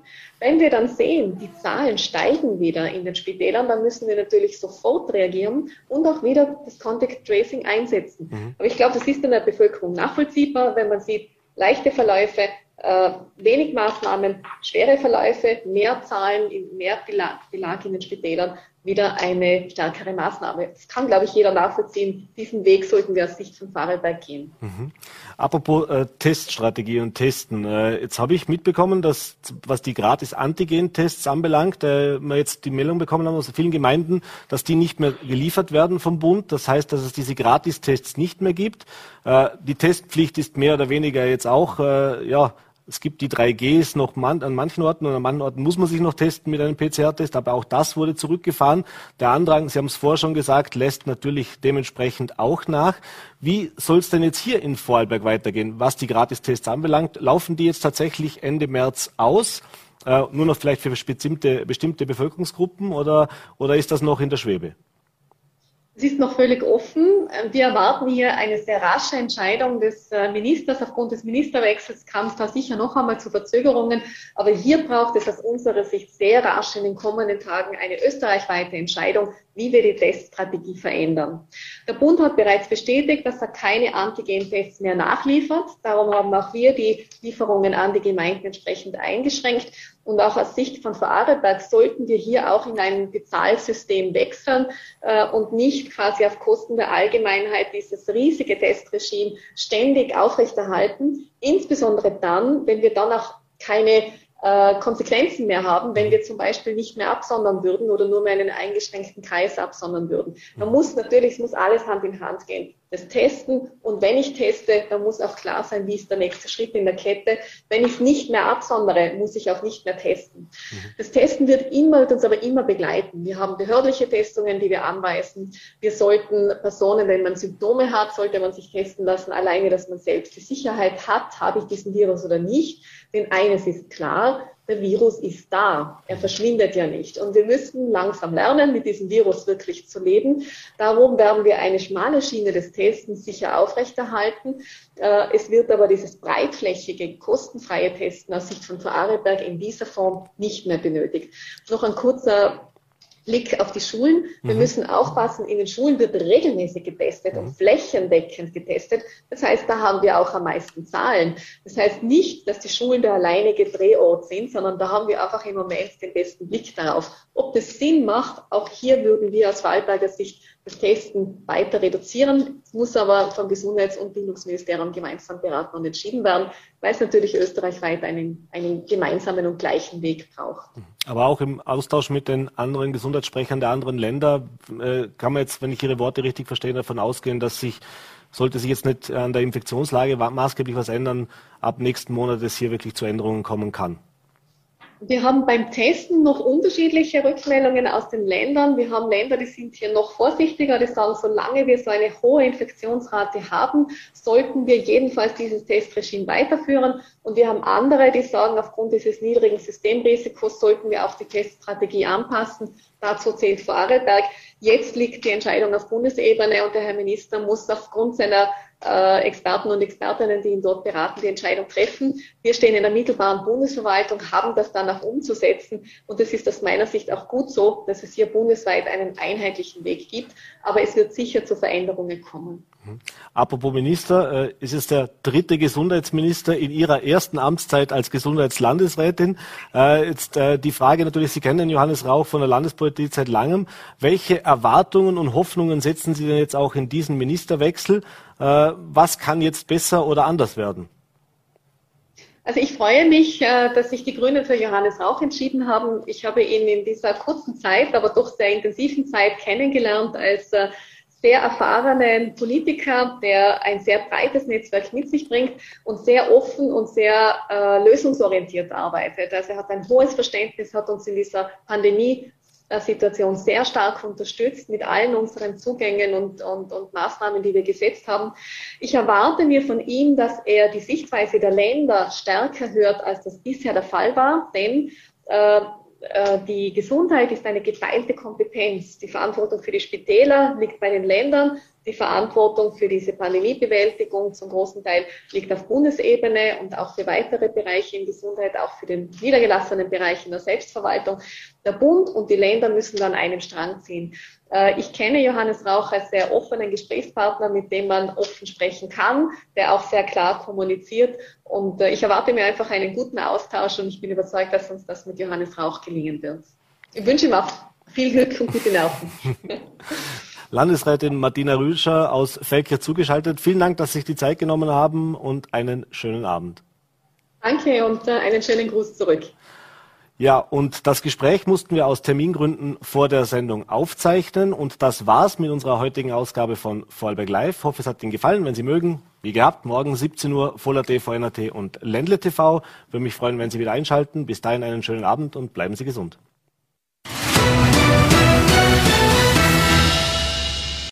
Wenn wir dann sehen, die Zahlen steigen wieder in den Spitälern, dann müssen wir natürlich sofort reagieren und auch wieder das Contact Tracing einsetzen. Mhm. Aber ich glaube, das ist in der Bevölkerung nachvollziehbar, wenn man sieht, leichte Verläufe, äh, wenig Maßnahmen, schwere Verläufe, mehr Zahlen, mehr Belag, Belag in den Spitälern, wieder eine stärkere Maßnahme. Das kann, glaube ich, jeder nachvollziehen. Diesen Weg sollten wir aus Sicht von Fahrerberg gehen. Mhm. Apropos äh, Teststrategie und Testen. Äh, jetzt habe ich mitbekommen, dass was die gratis Antigen-Tests anbelangt, äh, wir jetzt die Meldung bekommen haben aus vielen Gemeinden, dass die nicht mehr geliefert werden vom Bund. Das heißt, dass es diese Gratistests nicht mehr gibt. Äh, die Testpflicht ist mehr oder weniger jetzt auch äh, ja es gibt die 3Gs noch man, an manchen Orten und an manchen Orten muss man sich noch testen mit einem PCR-Test, aber auch das wurde zurückgefahren. Der Andrang, Sie haben es vorher schon gesagt, lässt natürlich dementsprechend auch nach. Wie soll es denn jetzt hier in Vorarlberg weitergehen, was die Gratistests anbelangt? Laufen die jetzt tatsächlich Ende März aus? Äh, nur noch vielleicht für bestimmte, bestimmte Bevölkerungsgruppen oder, oder ist das noch in der Schwebe? Es ist noch völlig offen. Wir erwarten hier eine sehr rasche Entscheidung des äh, Ministers. Aufgrund des Ministerwechsels kam es da sicher noch einmal zu Verzögerungen. Aber hier braucht es aus unserer Sicht sehr rasch in den kommenden Tagen eine österreichweite Entscheidung, wie wir die Teststrategie verändern. Der Bund hat bereits bestätigt, dass er keine Antigen-Tests mehr nachliefert. Darum haben auch wir die Lieferungen an die Gemeinden entsprechend eingeschränkt. Und auch aus Sicht von Vorarlberg sollten wir hier auch in ein Bezahlsystem wechseln äh, und nicht quasi auf Kosten der Allgemeinheit dieses riesige Testregime ständig aufrechterhalten. Insbesondere dann, wenn wir dann auch keine äh, Konsequenzen mehr haben, wenn wir zum Beispiel nicht mehr absondern würden oder nur mehr einen eingeschränkten Kreis absondern würden. Man muss natürlich, es muss alles Hand in Hand gehen. Das Testen und wenn ich teste, dann muss auch klar sein, wie ist der nächste Schritt in der Kette. Wenn ich es nicht mehr absondere, muss ich auch nicht mehr testen. Mhm. Das Testen wird immer, wird uns aber immer begleiten. Wir haben behördliche Testungen, die wir anweisen. Wir sollten Personen, wenn man Symptome hat, sollte man sich testen lassen, alleine, dass man selbst die Sicherheit hat, habe ich diesen Virus oder nicht. Denn eines ist klar, der Virus ist da. Er verschwindet ja nicht. Und wir müssen langsam lernen, mit diesem Virus wirklich zu leben. Darum werden wir eine schmale Schiene des Testens sicher aufrechterhalten. Äh, es wird aber dieses breitflächige, kostenfreie Testen aus Sicht von Vorarlberg in dieser Form nicht mehr benötigt. Noch ein kurzer Blick auf die Schulen. Wir mhm. müssen aufpassen, in den Schulen wird regelmäßig getestet mhm. und flächendeckend getestet. Das heißt, da haben wir auch am meisten Zahlen. Das heißt nicht, dass die Schulen der alleinige Drehort sind, sondern da haben wir einfach im Moment den besten Blick darauf. Ob das Sinn macht, auch hier würden wir aus Wahlberger Sicht das Testen weiter reduzieren. Muss aber vom Gesundheits- und Bildungsministerium gemeinsam beraten und entschieden werden, weil es natürlich österreichweit einen, einen gemeinsamen und gleichen Weg braucht. Aber auch im Austausch mit den anderen Gesundheitssprechern der anderen Länder äh, kann man jetzt, wenn ich Ihre Worte richtig verstehe, davon ausgehen, dass sich sollte sich jetzt nicht an der Infektionslage maßgeblich was ändern, ab nächsten Monat es hier wirklich zu Änderungen kommen kann. Wir haben beim Testen noch unterschiedliche Rückmeldungen aus den Ländern. Wir haben Länder, die sind hier noch vorsichtiger, die sagen, solange wir so eine hohe Infektionsrate haben, sollten wir jedenfalls dieses Testregime weiterführen. Und wir haben andere, die sagen, aufgrund dieses niedrigen Systemrisikos sollten wir auch die Teststrategie anpassen. Dazu zählt Vorarlberg. Jetzt liegt die Entscheidung auf Bundesebene und der Herr Minister muss aufgrund seiner äh, Experten und Expertinnen, die ihn dort beraten, die Entscheidung treffen. Wir stehen in der mittelbaren Bundesverwaltung, haben das dann auch umzusetzen. Und es ist aus meiner Sicht auch gut so, dass es hier bundesweit einen einheitlichen Weg gibt. Aber es wird sicher zu Veränderungen kommen. Mhm. Apropos Minister, äh, ist es der dritte Gesundheitsminister in Ihrer ersten Amtszeit als Gesundheitslandesrätin. Äh, jetzt äh, die Frage natürlich, Sie kennen Johannes Rauch von der Landespolitik seit langem. Welche Erwartungen und Hoffnungen setzen Sie denn jetzt auch in diesen Ministerwechsel? Äh, was kann jetzt besser oder anders werden? Also ich freue mich, äh, dass sich die Grünen für Johannes Rauch entschieden haben. Ich habe ihn in dieser kurzen Zeit, aber doch sehr intensiven Zeit kennengelernt als äh, sehr erfahrenen Politiker, der ein sehr breites Netzwerk mit sich bringt und sehr offen und sehr äh, lösungsorientiert arbeitet. Also er hat ein hohes Verständnis, hat uns in dieser Pandemie Situation sehr stark unterstützt mit allen unseren Zugängen und, und, und Maßnahmen, die wir gesetzt haben. Ich erwarte mir von ihm, dass er die Sichtweise der Länder stärker hört, als das bisher der Fall war, denn äh, äh, die Gesundheit ist eine geteilte Kompetenz. Die Verantwortung für die Spitäler liegt bei den Ländern. Die Verantwortung für diese Pandemiebewältigung zum großen Teil liegt auf Bundesebene und auch für weitere Bereiche in Gesundheit, auch für den niedergelassenen Bereich in der Selbstverwaltung. Der Bund und die Länder müssen dann einen Strang ziehen. Äh, ich kenne Johannes Rauch als sehr offenen Gesprächspartner, mit dem man offen sprechen kann, der auch sehr klar kommuniziert. Und äh, ich erwarte mir einfach einen guten Austausch und ich bin überzeugt, dass uns das mit Johannes Rauch gelingen wird. Ich wünsche ihm auch viel Glück und gute Nerven. [LAUGHS] Landesrätin Martina Rüscher aus Felkirch zugeschaltet. Vielen Dank, dass Sie sich die Zeit genommen haben und einen schönen Abend. Danke und äh, einen schönen Gruß zurück. Ja, und das Gespräch mussten wir aus Termingründen vor der Sendung aufzeichnen. Und das war's mit unserer heutigen Ausgabe von Vorarlberg Live. Ich hoffe, es hat Ihnen gefallen. Wenn Sie mögen, wie gehabt, morgen 17 Uhr Voller TV, NRT und Ländle TV. Würde mich freuen, wenn Sie wieder einschalten. Bis dahin einen schönen Abend und bleiben Sie gesund.